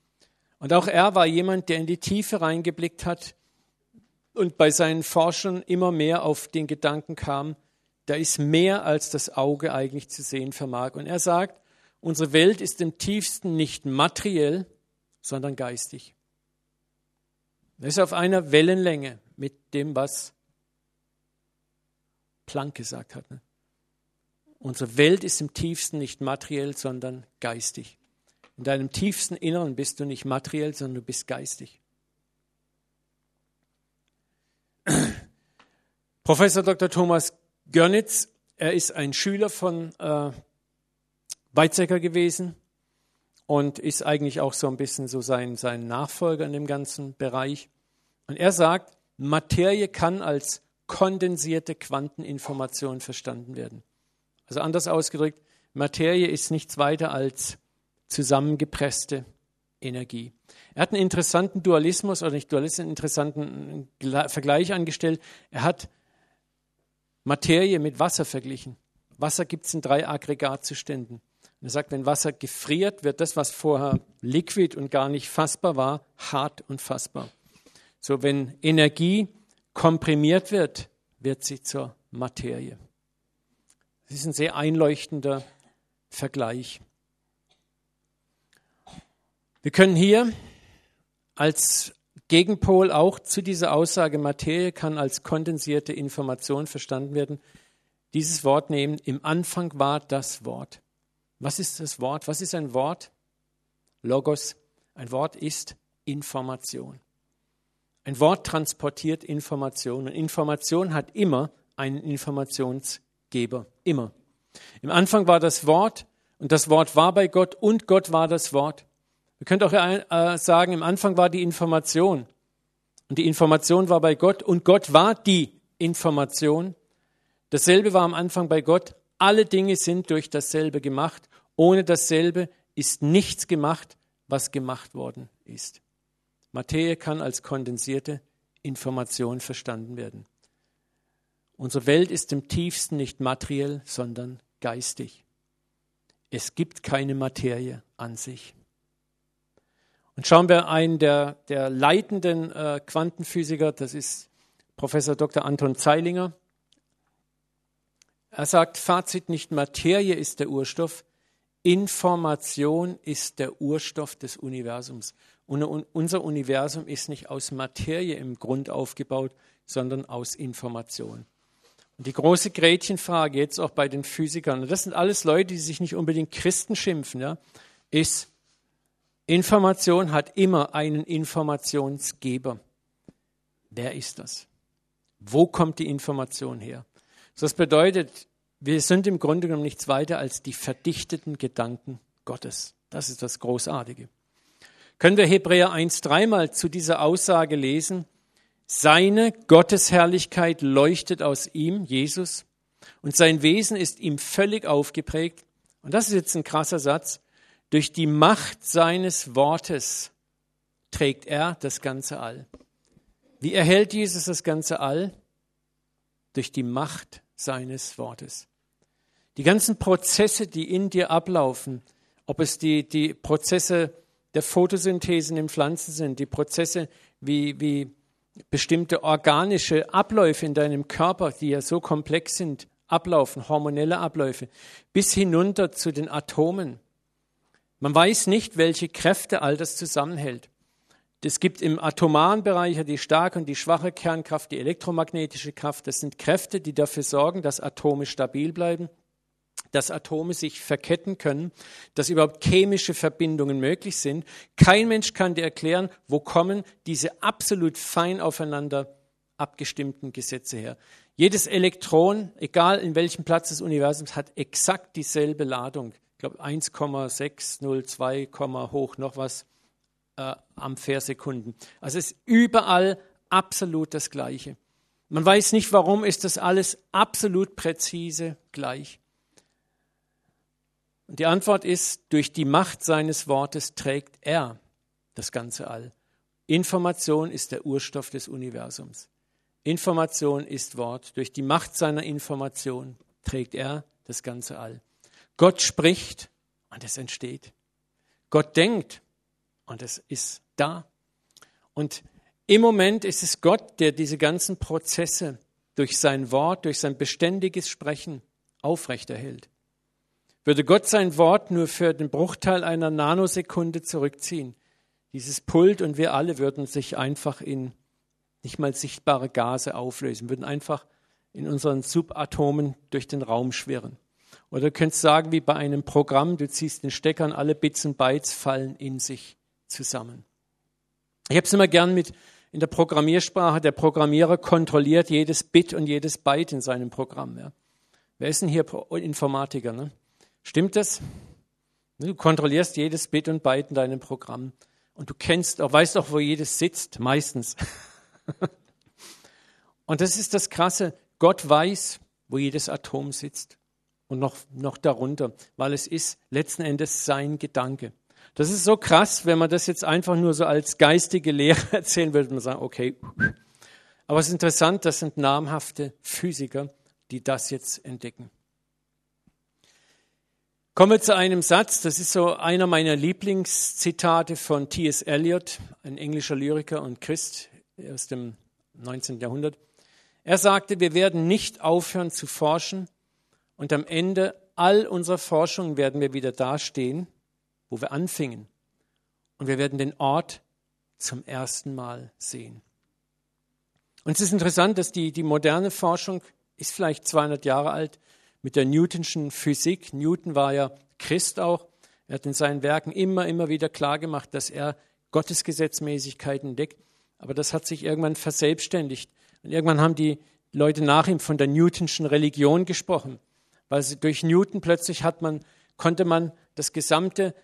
Und auch er war jemand, der in die Tiefe reingeblickt hat und bei seinen Forschern immer mehr auf den Gedanken kam, da ist mehr, als das Auge eigentlich zu sehen vermag. Und er sagt, unsere Welt ist im tiefsten nicht materiell, sondern geistig. Das ist auf einer Wellenlänge mit dem, was Planck gesagt hat. Ne? Unsere Welt ist im tiefsten nicht materiell, sondern geistig. In deinem tiefsten Inneren bist du nicht materiell, sondern du bist geistig. Professor Dr. Thomas Görnitz, er ist ein Schüler von äh, Weizsäcker gewesen, und ist eigentlich auch so ein bisschen so sein, sein Nachfolger in dem ganzen Bereich. Und er sagt, Materie kann als kondensierte Quanteninformation verstanden werden. Also anders ausgedrückt, Materie ist nichts weiter als zusammengepresste Energie. Er hat einen interessanten Dualismus oder nicht Dualismus, einen interessanten Vergleich angestellt. Er hat Materie mit Wasser verglichen. Wasser gibt es in drei Aggregatzuständen. Und er sagt, wenn Wasser gefriert, wird das, was vorher liquid und gar nicht fassbar war, hart und fassbar. So, wenn Energie komprimiert wird, wird sie zur Materie. Das ist ein sehr einleuchtender Vergleich. Wir können hier als Gegenpol auch zu dieser Aussage, Materie kann als kondensierte Information verstanden werden, dieses Wort nehmen. Im Anfang war das Wort. Was ist das Wort? Was ist ein Wort? Logos. Ein Wort ist Information. Ein Wort transportiert Information und Information hat immer einen Informationsgeber. Immer. Im Anfang war das Wort und das Wort war bei Gott und Gott war das Wort. Wir können auch äh, sagen, im Anfang war die Information und die Information war bei Gott und Gott war die Information. Dasselbe war am Anfang bei Gott. Alle Dinge sind durch dasselbe gemacht ohne dasselbe ist nichts gemacht, was gemacht worden ist. Materie kann als kondensierte Information verstanden werden. Unsere Welt ist im tiefsten nicht materiell, sondern geistig. Es gibt keine Materie an sich. Und schauen wir einen der, der leitenden äh, Quantenphysiker, das ist Professor Dr. Anton Zeilinger. Er sagt, Fazit nicht Materie ist der Urstoff, Information ist der Urstoff des Universums. Und unser Universum ist nicht aus Materie im Grund aufgebaut, sondern aus Information. Die große Gretchenfrage jetzt auch bei den Physikern, und das sind alles Leute, die sich nicht unbedingt Christen schimpfen, ja, ist, Information hat immer einen Informationsgeber. wer ist das? Wo kommt die Information her? Das bedeutet, wir sind im Grunde genommen nichts weiter als die verdichteten Gedanken Gottes. Das ist das Großartige. Können wir Hebräer 1 dreimal zu dieser Aussage lesen? Seine Gottesherrlichkeit leuchtet aus ihm, Jesus, und sein Wesen ist ihm völlig aufgeprägt. Und das ist jetzt ein krasser Satz. Durch die Macht seines Wortes trägt er das ganze All. Wie erhält Jesus das ganze All? Durch die Macht seines Wortes. Die ganzen Prozesse, die in dir ablaufen, ob es die, die Prozesse der Photosynthese in Pflanzen sind, die Prozesse wie, wie bestimmte organische Abläufe in deinem Körper, die ja so komplex sind, ablaufen, hormonelle Abläufe, bis hinunter zu den Atomen. Man weiß nicht, welche Kräfte all das zusammenhält. Es gibt im atomaren Bereich die starke und die schwache Kernkraft, die elektromagnetische Kraft. Das sind Kräfte, die dafür sorgen, dass Atome stabil bleiben dass Atome sich verketten können, dass überhaupt chemische Verbindungen möglich sind. Kein Mensch kann dir erklären, wo kommen diese absolut fein aufeinander abgestimmten Gesetze her. Jedes Elektron, egal in welchem Platz des Universums, hat exakt dieselbe Ladung. Ich glaube 1,602, hoch noch was äh, Ampere-Sekunden. Also es ist überall absolut das Gleiche. Man weiß nicht, warum ist das alles absolut präzise gleich. Und die Antwort ist, durch die Macht seines Wortes trägt er das ganze All. Information ist der Urstoff des Universums. Information ist Wort. Durch die Macht seiner Information trägt er das ganze All. Gott spricht und es entsteht. Gott denkt und es ist da. Und im Moment ist es Gott, der diese ganzen Prozesse durch sein Wort, durch sein beständiges Sprechen aufrechterhält. Würde Gott sein Wort nur für den Bruchteil einer Nanosekunde zurückziehen, dieses Pult und wir alle würden sich einfach in nicht mal sichtbare Gase auflösen, würden einfach in unseren Subatomen durch den Raum schwirren. Oder du könntest sagen, wie bei einem Programm, du ziehst den Stecker und alle Bits und Bytes fallen in sich zusammen. Ich habe es immer gern mit in der Programmiersprache, der Programmierer kontrolliert jedes Bit und jedes Byte in seinem Programm. Ja. Wer ist denn hier Informatiker? Ne? Stimmt das? Du kontrollierst jedes Bit und Byte in deinem Programm und du kennst, auch, weißt auch, wo jedes sitzt, meistens. und das ist das Krasse. Gott weiß, wo jedes Atom sitzt und noch, noch darunter, weil es ist letzten Endes sein Gedanke. Das ist so krass, wenn man das jetzt einfach nur so als geistige Lehre erzählen würde, man sagen, okay. Aber es ist interessant, das sind namhafte Physiker, die das jetzt entdecken. Kommen wir zu einem Satz, das ist so einer meiner Lieblingszitate von T.S. Eliot, ein englischer Lyriker und Christ aus dem 19. Jahrhundert. Er sagte, wir werden nicht aufhören zu forschen und am Ende all unserer Forschung werden wir wieder dastehen, wo wir anfingen. Und wir werden den Ort zum ersten Mal sehen. Und es ist interessant, dass die, die moderne Forschung ist vielleicht 200 Jahre alt, mit der Newtonschen Physik. Newton war ja Christ auch. Er hat in seinen Werken immer, immer wieder klargemacht, dass er Gottesgesetzmäßigkeiten entdeckt. Aber das hat sich irgendwann verselbstständigt. Und irgendwann haben die Leute nach ihm von der Newtonschen Religion gesprochen. Weil durch Newton plötzlich hat man, konnte man das gesamte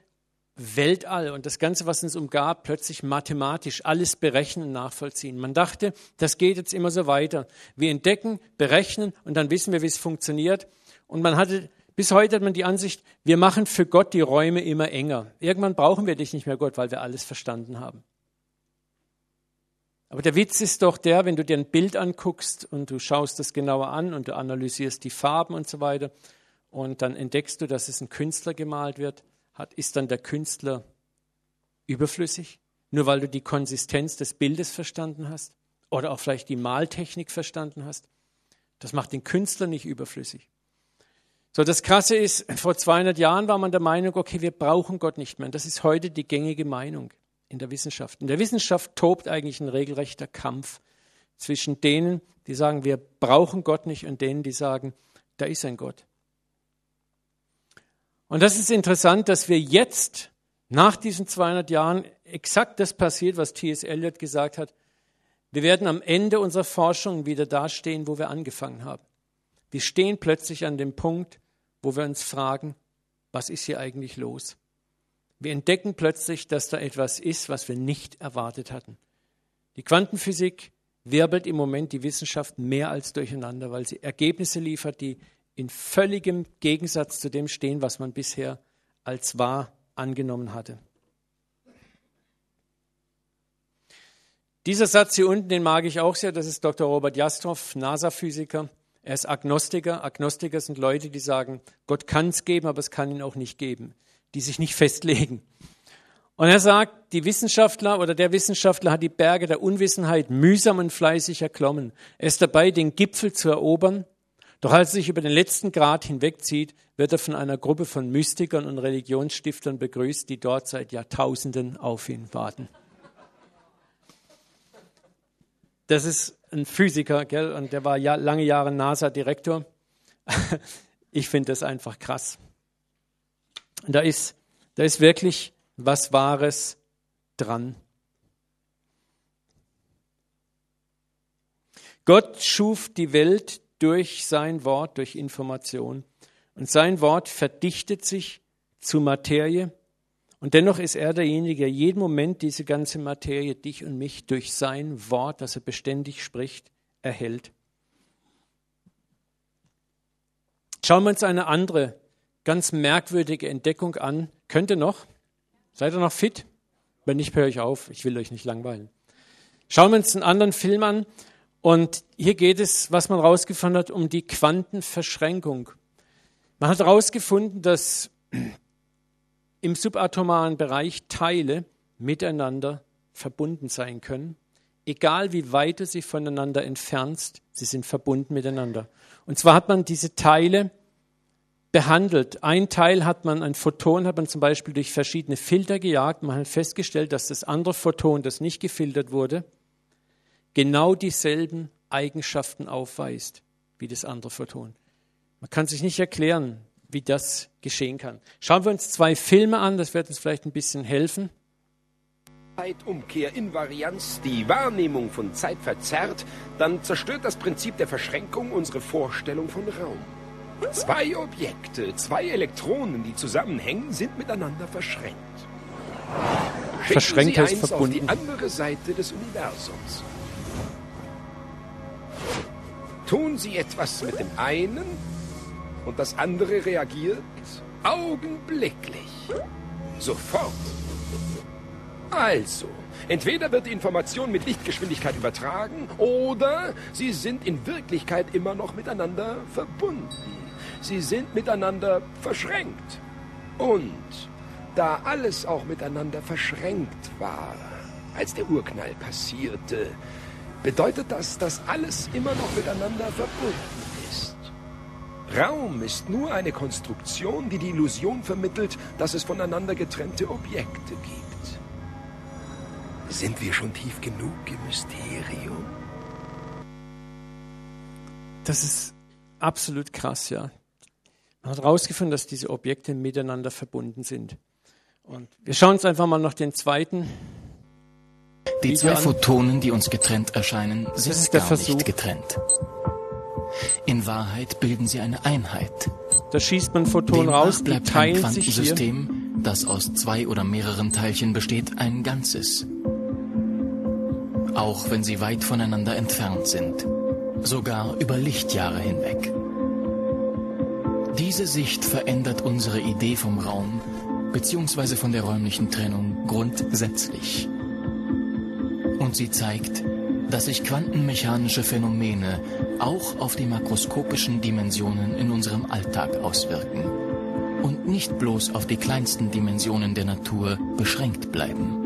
Weltall und das Ganze, was uns umgab, plötzlich mathematisch alles berechnen und nachvollziehen. Man dachte, das geht jetzt immer so weiter. Wir entdecken, berechnen und dann wissen wir, wie es funktioniert. Und man hatte, bis heute hat man die Ansicht, wir machen für Gott die Räume immer enger. Irgendwann brauchen wir dich nicht mehr, Gott, weil wir alles verstanden haben. Aber der Witz ist doch der, wenn du dir ein Bild anguckst und du schaust das genauer an und du analysierst die Farben und so weiter und dann entdeckst du, dass es ein Künstler gemalt wird, hat, ist dann der Künstler überflüssig, nur weil du die Konsistenz des Bildes verstanden hast oder auch vielleicht die Maltechnik verstanden hast. Das macht den Künstler nicht überflüssig. So, das Krasse ist, vor 200 Jahren war man der Meinung, okay, wir brauchen Gott nicht mehr. Das ist heute die gängige Meinung in der Wissenschaft. In der Wissenschaft tobt eigentlich ein regelrechter Kampf zwischen denen, die sagen, wir brauchen Gott nicht, und denen, die sagen, da ist ein Gott. Und das ist interessant, dass wir jetzt, nach diesen 200 Jahren, exakt das passiert, was T.S. Eliot gesagt hat. Wir werden am Ende unserer Forschung wieder dastehen, wo wir angefangen haben. Wir stehen plötzlich an dem Punkt, wo wir uns fragen, was ist hier eigentlich los? Wir entdecken plötzlich, dass da etwas ist, was wir nicht erwartet hatten. Die Quantenphysik wirbelt im Moment die Wissenschaft mehr als durcheinander, weil sie Ergebnisse liefert, die in völligem Gegensatz zu dem stehen, was man bisher als wahr angenommen hatte. Dieser Satz hier unten, den mag ich auch sehr, das ist Dr. Robert Jastrow, NASA-Physiker. Er ist Agnostiker. Agnostiker sind Leute, die sagen, Gott kann es geben, aber es kann ihn auch nicht geben, die sich nicht festlegen. Und er sagt, die Wissenschaftler oder der Wissenschaftler hat die Berge der Unwissenheit mühsam und fleißig erklommen. Er ist dabei, den Gipfel zu erobern. Doch als er sich über den letzten Grad hinwegzieht, wird er von einer Gruppe von Mystikern und Religionsstiftern begrüßt, die dort seit Jahrtausenden auf ihn warten. Das ist ein Physiker, gell? und der war ja, lange Jahre NASA-Direktor. Ich finde das einfach krass. Da ist, da ist wirklich was Wahres dran. Gott schuf die Welt durch sein Wort, durch Information. Und sein Wort verdichtet sich zu Materie und dennoch ist er derjenige, der jeden Moment diese ganze Materie, dich und mich, durch sein Wort, das er beständig spricht, erhält. Schauen wir uns eine andere, ganz merkwürdige Entdeckung an. Könnt ihr noch? Seid ihr noch fit? Wenn nicht, höre ich auf. Ich will euch nicht langweilen. Schauen wir uns einen anderen Film an. Und hier geht es, was man herausgefunden hat, um die Quantenverschränkung. Man hat herausgefunden, dass im subatomaren Bereich Teile miteinander verbunden sein können. Egal wie weit du sie voneinander entfernst, sie sind verbunden miteinander. Und zwar hat man diese Teile behandelt. Ein Teil hat man, ein Photon hat man zum Beispiel durch verschiedene Filter gejagt. Man hat festgestellt, dass das andere Photon, das nicht gefiltert wurde, genau dieselben Eigenschaften aufweist wie das andere Photon. Man kann sich nicht erklären, wie das geschehen kann. Schauen wir uns zwei Filme an, das wird uns vielleicht ein bisschen helfen. Zeitumkehr Invarianz die Wahrnehmung von Zeit verzerrt, dann zerstört das Prinzip der Verschränkung unsere Vorstellung von Raum. Zwei Objekte, zwei Elektronen, die zusammenhängen, sind miteinander verschränkt. Schicken Verschränkt Sie heißt eins verbunden. auf die andere Seite des Universums. Tun Sie etwas mit dem einen und das andere reagiert augenblicklich. Sofort. Also, entweder wird die Information mit Lichtgeschwindigkeit übertragen oder sie sind in Wirklichkeit immer noch miteinander verbunden. Sie sind miteinander verschränkt. Und da alles auch miteinander verschränkt war, als der Urknall passierte, bedeutet das, dass alles immer noch miteinander verbunden ist. Raum ist nur eine Konstruktion, die die Illusion vermittelt, dass es voneinander getrennte Objekte gibt. Sind wir schon tief genug im Mysterium? Das ist absolut krass, ja. Man hat herausgefunden, dass diese Objekte miteinander verbunden sind. Und wir schauen uns einfach mal noch den zweiten. Die Video zwei an. Photonen, die uns getrennt erscheinen, sind gar Versuch. nicht getrennt. In Wahrheit bilden sie eine Einheit. Da schießt man Photon Demnach raus, die bleibt ein. Quantensystem, das aus zwei oder mehreren Teilchen besteht, ein Ganzes. Auch wenn sie weit voneinander entfernt sind, sogar über Lichtjahre hinweg. Diese Sicht verändert unsere Idee vom Raum bzw. von der räumlichen Trennung grundsätzlich. Und sie zeigt, dass sich quantenmechanische Phänomene auch auf die makroskopischen Dimensionen in unserem Alltag auswirken und nicht bloß auf die kleinsten Dimensionen der Natur beschränkt bleiben.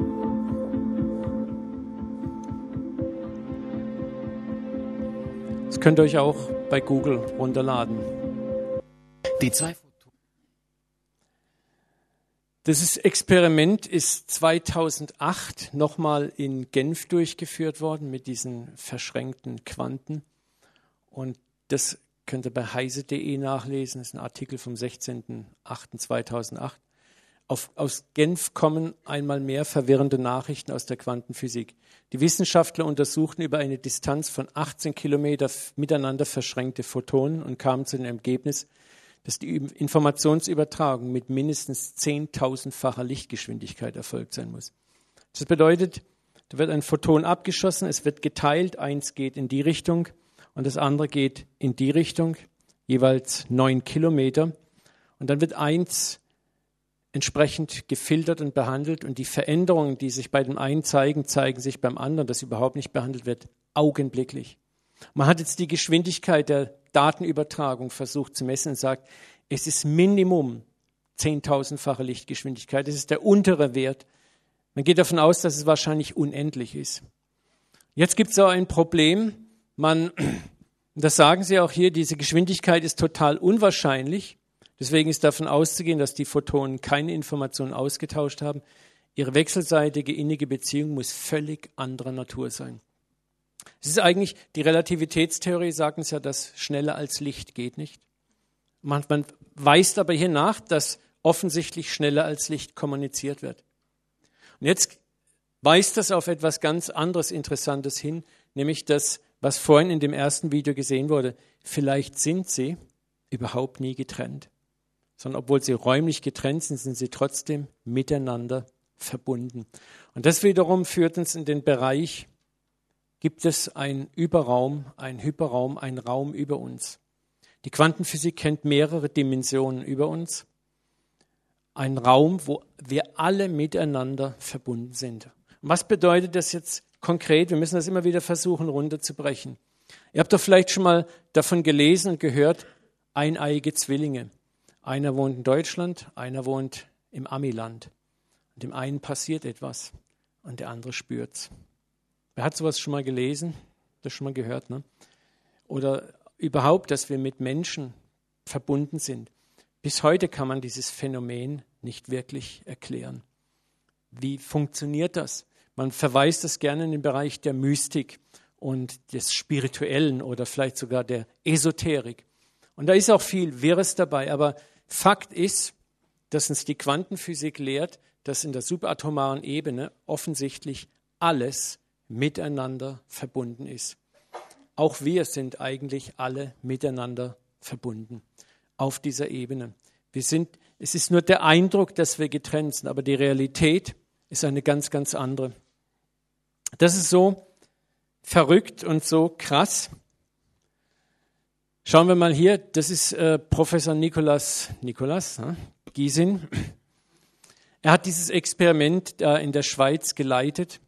Das könnt ihr euch auch bei Google runterladen. Die zwei Das Experiment ist 2008 nochmal in Genf durchgeführt worden mit diesen verschränkten Quanten. Und das könnt ihr bei heise.de nachlesen. Das ist ein Artikel vom 16.08.2008. Auf, aus Genf kommen einmal mehr verwirrende Nachrichten aus der Quantenphysik. Die Wissenschaftler untersuchten über eine Distanz von 18 Kilometer miteinander verschränkte Photonen und kamen zu dem Ergebnis, dass die Informationsübertragung mit mindestens 10.000-facher Lichtgeschwindigkeit erfolgt sein muss. Das bedeutet, da wird ein Photon abgeschossen, es wird geteilt, eins geht in die Richtung und das andere geht in die Richtung, jeweils neun Kilometer. Und dann wird eins entsprechend gefiltert und behandelt und die Veränderungen, die sich bei dem einen zeigen, zeigen sich beim anderen, das überhaupt nicht behandelt wird, augenblicklich. Man hat jetzt die Geschwindigkeit der Datenübertragung versucht zu messen und sagt, es ist Minimum 10.000-fache Lichtgeschwindigkeit. Das ist der untere Wert. Man geht davon aus, dass es wahrscheinlich unendlich ist. Jetzt gibt es auch ein Problem. Man, das sagen Sie auch hier, diese Geschwindigkeit ist total unwahrscheinlich. Deswegen ist davon auszugehen, dass die Photonen keine Informationen ausgetauscht haben. Ihre wechselseitige innige Beziehung muss völlig anderer Natur sein. Es ist eigentlich, die Relativitätstheorie sagt uns ja, dass schneller als Licht geht nicht. Man, man weist aber hier nach, dass offensichtlich schneller als Licht kommuniziert wird. Und jetzt weist das auf etwas ganz anderes Interessantes hin, nämlich das, was vorhin in dem ersten Video gesehen wurde. Vielleicht sind sie überhaupt nie getrennt, sondern obwohl sie räumlich getrennt sind, sind sie trotzdem miteinander verbunden. Und das wiederum führt uns in den Bereich gibt es einen Überraum, einen Hyperraum, einen Raum über uns. Die Quantenphysik kennt mehrere Dimensionen über uns. Ein Raum, wo wir alle miteinander verbunden sind. Was bedeutet das jetzt konkret? Wir müssen das immer wieder versuchen runterzubrechen. Ihr habt doch vielleicht schon mal davon gelesen und gehört, eineiige Zwillinge. Einer wohnt in Deutschland, einer wohnt im Amiland. Und dem einen passiert etwas und der andere spürt's. Wer hat sowas schon mal gelesen? Das schon mal gehört, ne? Oder überhaupt, dass wir mit Menschen verbunden sind. Bis heute kann man dieses Phänomen nicht wirklich erklären. Wie funktioniert das? Man verweist das gerne in den Bereich der Mystik und des Spirituellen oder vielleicht sogar der Esoterik. Und da ist auch viel Wirres dabei. Aber Fakt ist, dass uns die Quantenphysik lehrt, dass in der subatomaren Ebene offensichtlich alles miteinander verbunden ist. Auch wir sind eigentlich alle miteinander verbunden auf dieser Ebene. Wir sind, es ist nur der Eindruck, dass wir getrennt sind, aber die Realität ist eine ganz, ganz andere. Das ist so verrückt und so krass. Schauen wir mal hier, das ist äh, Professor Nikolaus, Nikolaus äh, Giesin. Er hat dieses Experiment da in der Schweiz geleitet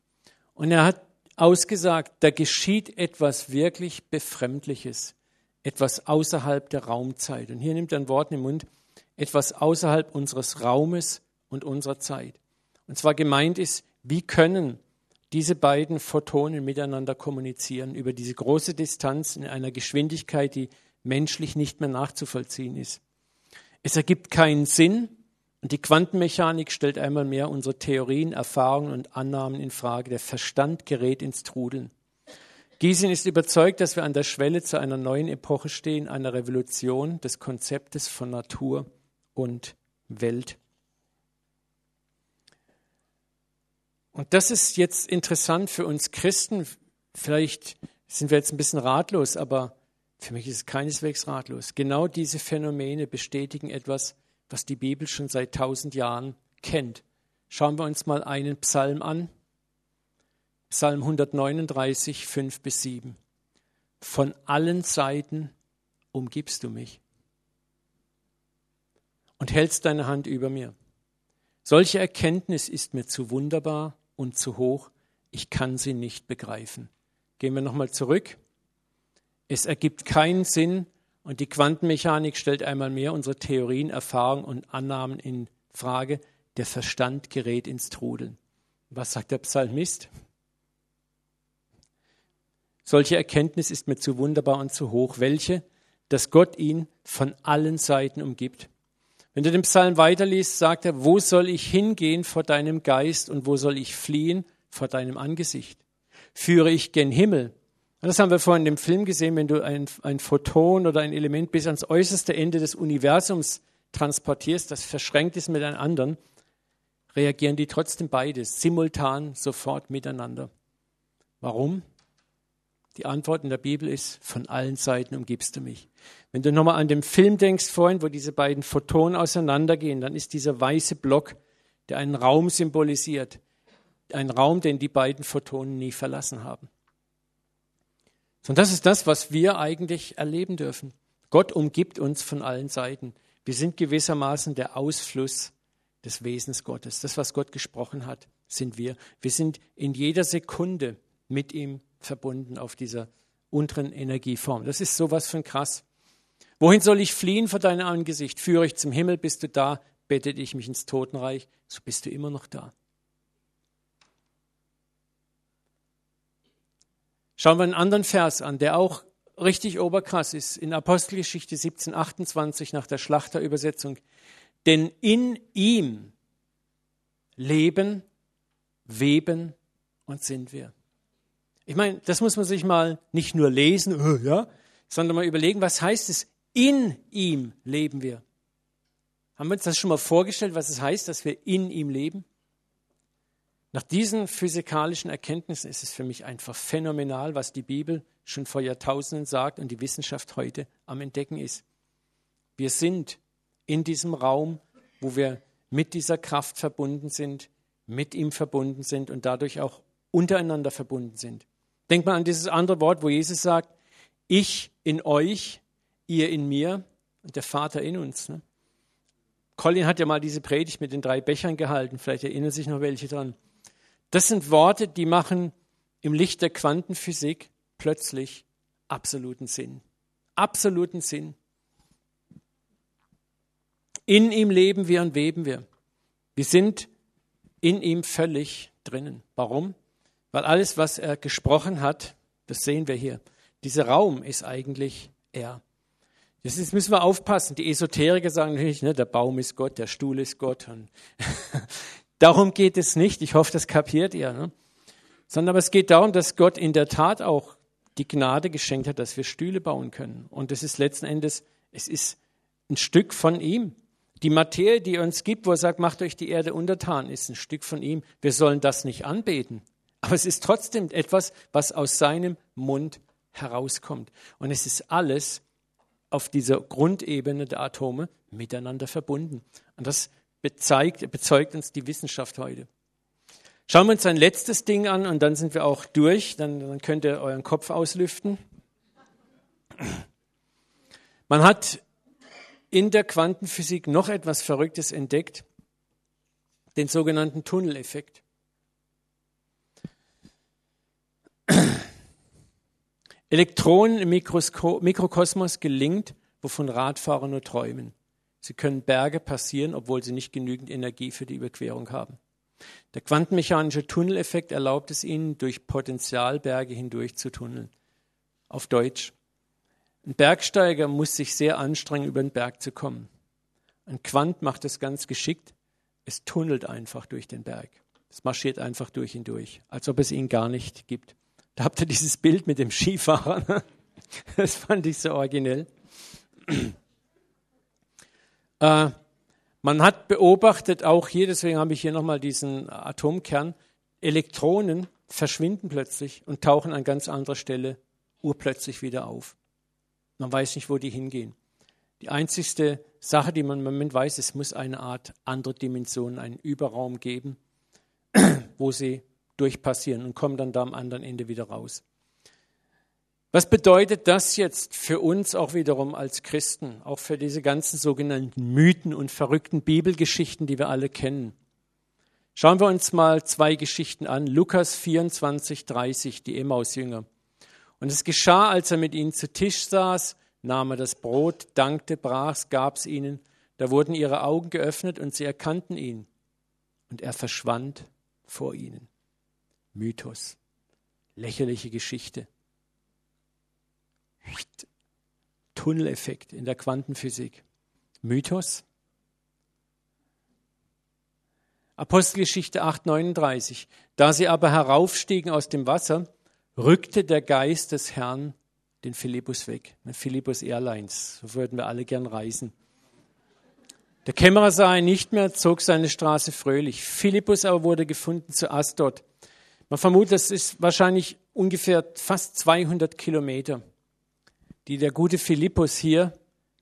und er hat ausgesagt, da geschieht etwas wirklich Befremdliches, etwas außerhalb der Raumzeit. Und hier nimmt er ein Wort in den Mund, etwas außerhalb unseres Raumes und unserer Zeit. Und zwar gemeint ist, wie können diese beiden Photonen miteinander kommunizieren über diese große Distanz in einer Geschwindigkeit, die menschlich nicht mehr nachzuvollziehen ist. Es ergibt keinen Sinn, und die Quantenmechanik stellt einmal mehr unsere Theorien, Erfahrungen und Annahmen in Frage. Der Verstand gerät ins Trudeln. Giesin ist überzeugt, dass wir an der Schwelle zu einer neuen Epoche stehen, einer Revolution des Konzeptes von Natur und Welt. Und das ist jetzt interessant für uns Christen. Vielleicht sind wir jetzt ein bisschen ratlos, aber für mich ist es keineswegs ratlos. Genau diese Phänomene bestätigen etwas, was die Bibel schon seit tausend Jahren kennt. Schauen wir uns mal einen Psalm an. Psalm 139, 5 bis 7. Von allen Seiten umgibst du mich und hältst deine Hand über mir. Solche Erkenntnis ist mir zu wunderbar und zu hoch, ich kann sie nicht begreifen. Gehen wir nochmal zurück. Es ergibt keinen Sinn, und die Quantenmechanik stellt einmal mehr unsere Theorien, Erfahrungen und Annahmen in Frage. Der Verstand gerät ins Trudeln. Was sagt der Psalmist? Solche Erkenntnis ist mir zu wunderbar und zu hoch. Welche? Dass Gott ihn von allen Seiten umgibt. Wenn du den Psalm weiterliest, sagt er, wo soll ich hingehen vor deinem Geist und wo soll ich fliehen vor deinem Angesicht? Führe ich gen Himmel, das haben wir vorhin im Film gesehen, wenn du ein, ein Photon oder ein Element bis ans äußerste Ende des Universums transportierst, das verschränkt ist mit einem anderen, reagieren die trotzdem beides simultan sofort miteinander. Warum? Die Antwort in der Bibel ist, von allen Seiten umgibst du mich. Wenn du nochmal an den Film denkst vorhin, wo diese beiden Photonen auseinandergehen, dann ist dieser weiße Block, der einen Raum symbolisiert, ein Raum, den die beiden Photonen nie verlassen haben. Und das ist das, was wir eigentlich erleben dürfen. Gott umgibt uns von allen Seiten. Wir sind gewissermaßen der Ausfluss des Wesens Gottes. Das, was Gott gesprochen hat, sind wir. Wir sind in jeder Sekunde mit ihm verbunden auf dieser unteren Energieform. Das ist sowas von krass. Wohin soll ich fliehen vor deinem Angesicht? Führe ich zum Himmel, bist du da? Bettet ich mich ins Totenreich, so bist du immer noch da. Schauen wir einen anderen Vers an, der auch richtig oberkrass ist. In Apostelgeschichte 17, 28 nach der Schlachterübersetzung. Denn in ihm leben, weben und sind wir. Ich meine, das muss man sich mal nicht nur lesen, äh, ja, sondern mal überlegen, was heißt es? In ihm leben wir. Haben wir uns das schon mal vorgestellt, was es heißt, dass wir in ihm leben? Nach diesen physikalischen Erkenntnissen ist es für mich einfach phänomenal, was die Bibel schon vor Jahrtausenden sagt und die Wissenschaft heute am Entdecken ist. Wir sind in diesem Raum, wo wir mit dieser Kraft verbunden sind, mit ihm verbunden sind und dadurch auch untereinander verbunden sind. Denkt mal an dieses andere Wort, wo Jesus sagt, ich in euch, ihr in mir und der Vater in uns. Ne? Colin hat ja mal diese Predigt mit den drei Bechern gehalten, vielleicht erinnern sich noch welche dran. Das sind Worte, die machen im Licht der Quantenphysik plötzlich absoluten Sinn. Absoluten Sinn. In ihm leben wir und weben wir. Wir sind in ihm völlig drinnen. Warum? Weil alles, was er gesprochen hat, das sehen wir hier. Dieser Raum ist eigentlich er. Das ist, müssen wir aufpassen. Die Esoteriker sagen natürlich, ne, der Baum ist Gott, der Stuhl ist Gott. Darum geht es nicht. Ich hoffe, das kapiert ihr. Ne? Sondern aber es geht darum, dass Gott in der Tat auch die Gnade geschenkt hat, dass wir Stühle bauen können. Und das ist letzten Endes, es ist ein Stück von ihm. Die Materie, die er uns gibt, wo er sagt, macht euch die Erde untertan, ist ein Stück von ihm. Wir sollen das nicht anbeten. Aber es ist trotzdem etwas, was aus seinem Mund herauskommt. Und es ist alles auf dieser Grundebene der Atome miteinander verbunden. Und das bezeugt, bezeugt uns die Wissenschaft heute. Schauen wir uns ein letztes Ding an und dann sind wir auch durch. Dann, dann könnt ihr euren Kopf auslüften. Man hat in der Quantenphysik noch etwas Verrücktes entdeckt, den sogenannten Tunneleffekt. Elektronen im Mikrokosmos gelingt, wovon Radfahrer nur träumen. Sie können Berge passieren, obwohl sie nicht genügend Energie für die Überquerung haben. Der quantenmechanische Tunneleffekt erlaubt es ihnen, durch Potentialberge hindurch zu tunneln. Auf Deutsch. Ein Bergsteiger muss sich sehr anstrengen, über den Berg zu kommen. Ein Quant macht es ganz geschickt. Es tunnelt einfach durch den Berg. Es marschiert einfach durch ihn durch, als ob es ihn gar nicht gibt. Da habt ihr dieses Bild mit dem Skifahrer. Ne? Das fand ich so originell. Äh, man hat beobachtet, auch hier, deswegen habe ich hier nochmal diesen Atomkern, Elektronen verschwinden plötzlich und tauchen an ganz anderer Stelle urplötzlich wieder auf. Man weiß nicht, wo die hingehen. Die einzigste Sache, die man im Moment weiß, es muss eine Art andere Dimension, einen Überraum geben, wo sie durchpassieren und kommen dann da am anderen Ende wieder raus. Was bedeutet das jetzt für uns auch wiederum als Christen, auch für diese ganzen sogenannten Mythen und verrückten Bibelgeschichten, die wir alle kennen? Schauen wir uns mal zwei Geschichten an. Lukas 24, 30, die Emmaus-Jünger. Und es geschah, als er mit ihnen zu Tisch saß, nahm er das Brot, dankte, brach's, gab's ihnen. Da wurden ihre Augen geöffnet und sie erkannten ihn. Und er verschwand vor ihnen. Mythos. Lächerliche Geschichte. Tunneleffekt in der Quantenphysik. Mythos. Apostelgeschichte 8:39. Da sie aber heraufstiegen aus dem Wasser, rückte der Geist des Herrn den Philippus weg. Philippus Airlines, so würden wir alle gern reisen. Der Kämmerer sah ihn nicht mehr, zog seine Straße fröhlich. Philippus aber wurde gefunden zu Asdod. Man vermutet, das ist wahrscheinlich ungefähr fast 200 Kilometer, die der gute Philippus hier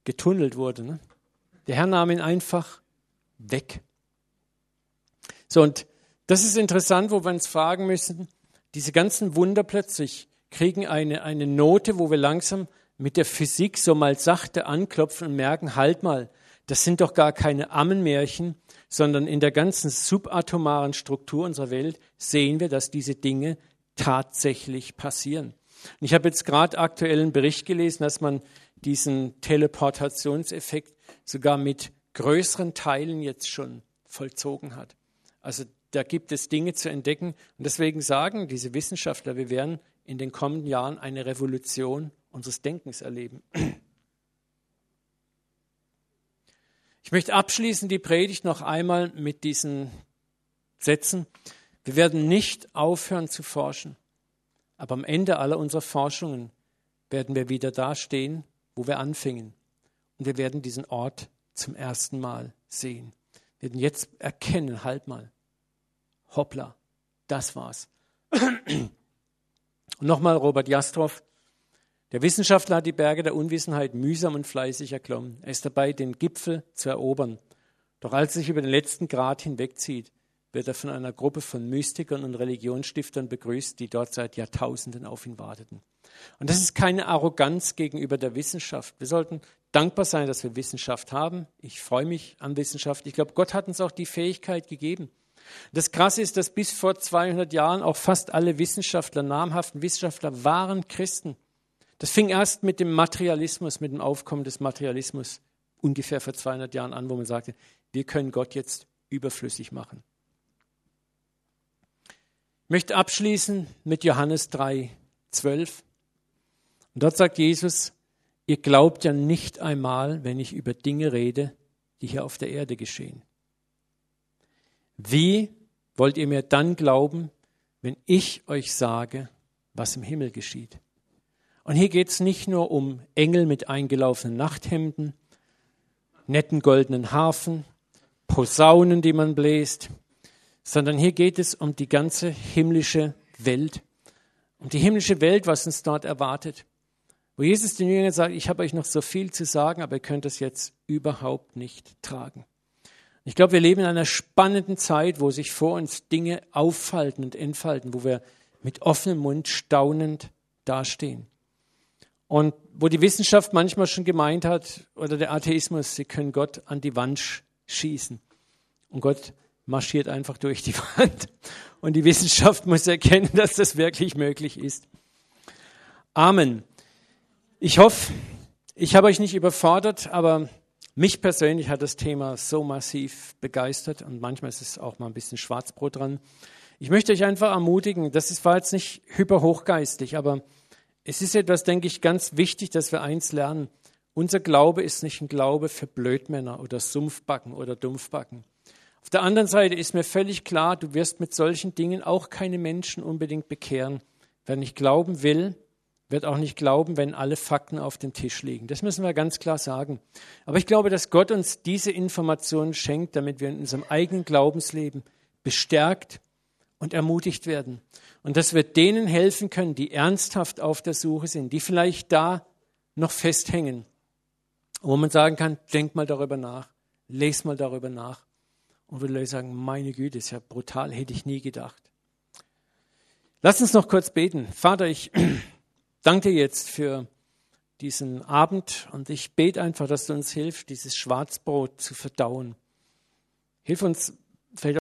getunnelt wurde. Ne? Der Herr nahm ihn einfach weg. So, und das ist interessant, wo wir uns fragen müssen, diese ganzen Wunder plötzlich kriegen eine, eine Note, wo wir langsam mit der Physik so mal sachte anklopfen und merken, halt mal, das sind doch gar keine Ammenmärchen, sondern in der ganzen subatomaren Struktur unserer Welt sehen wir, dass diese Dinge tatsächlich passieren. Und ich habe jetzt gerade aktuellen Bericht gelesen, dass man diesen Teleportationseffekt sogar mit größeren Teilen jetzt schon vollzogen hat. Also da gibt es Dinge zu entdecken. Und deswegen sagen diese Wissenschaftler, wir werden in den kommenden Jahren eine Revolution unseres Denkens erleben. Ich möchte abschließen die Predigt noch einmal mit diesen Sätzen. Wir werden nicht aufhören zu forschen, aber am Ende aller unserer Forschungen werden wir wieder dastehen, wo wir anfingen. Und wir werden diesen Ort zum ersten Mal sehen. Wir werden jetzt erkennen, halt mal, hoppla, das war's. Und nochmal Robert Jastrow, der Wissenschaftler hat die Berge der Unwissenheit mühsam und fleißig erklommen. Er ist dabei, den Gipfel zu erobern. Doch als er sich über den letzten Grad hinwegzieht, wird er von einer Gruppe von Mystikern und Religionsstiftern begrüßt, die dort seit Jahrtausenden auf ihn warteten. Und das ist keine Arroganz gegenüber der Wissenschaft. Wir sollten dankbar sein, dass wir Wissenschaft haben. Ich freue mich an Wissenschaft. Ich glaube, Gott hat uns auch die Fähigkeit gegeben. Das Krasse ist, dass bis vor 200 Jahren auch fast alle Wissenschaftler, namhaften Wissenschaftler, waren Christen. Das fing erst mit dem Materialismus, mit dem Aufkommen des Materialismus ungefähr vor 200 Jahren an, wo man sagte, wir können Gott jetzt überflüssig machen. Ich möchte abschließen mit Johannes 3, 12. Und dort sagt Jesus, ihr glaubt ja nicht einmal, wenn ich über Dinge rede, die hier auf der Erde geschehen. Wie wollt ihr mir dann glauben, wenn ich euch sage, was im Himmel geschieht? Und hier geht es nicht nur um Engel mit eingelaufenen Nachthemden, netten goldenen Harfen, Posaunen, die man bläst, sondern hier geht es um die ganze himmlische Welt, um die himmlische Welt, was uns dort erwartet. Wo Jesus den Jüngern sagt, ich habe euch noch so viel zu sagen, aber ihr könnt es jetzt überhaupt nicht tragen. Ich glaube, wir leben in einer spannenden Zeit, wo sich vor uns Dinge auffalten und entfalten, wo wir mit offenem Mund staunend dastehen. Und wo die Wissenschaft manchmal schon gemeint hat, oder der Atheismus, sie können Gott an die Wand schießen. Und Gott marschiert einfach durch die Wand. Und die Wissenschaft muss erkennen, dass das wirklich möglich ist. Amen. Ich hoffe, ich habe euch nicht überfordert, aber mich persönlich hat das Thema so massiv begeistert und manchmal ist es auch mal ein bisschen Schwarzbrot dran. Ich möchte euch einfach ermutigen, das war jetzt nicht hyperhochgeistig, aber es ist etwas, denke ich, ganz wichtig, dass wir eins lernen. Unser Glaube ist nicht ein Glaube für Blödmänner oder Sumpfbacken oder Dumpfbacken. Auf der anderen Seite ist mir völlig klar, du wirst mit solchen Dingen auch keine Menschen unbedingt bekehren. Wer nicht glauben will, wird auch nicht glauben, wenn alle Fakten auf dem Tisch liegen. Das müssen wir ganz klar sagen. Aber ich glaube, dass Gott uns diese Informationen schenkt, damit wir in unserem eigenen Glaubensleben bestärkt und ermutigt werden. Und dass wir denen helfen können, die ernsthaft auf der Suche sind, die vielleicht da noch festhängen, wo man sagen kann, denk mal darüber nach, les mal darüber nach. Und würde sagen, meine Güte, ist ja brutal, hätte ich nie gedacht. Lass uns noch kurz beten. Vater, ich danke dir jetzt für diesen Abend und ich bete einfach, dass du uns hilfst, dieses Schwarzbrot zu verdauen. Hilf uns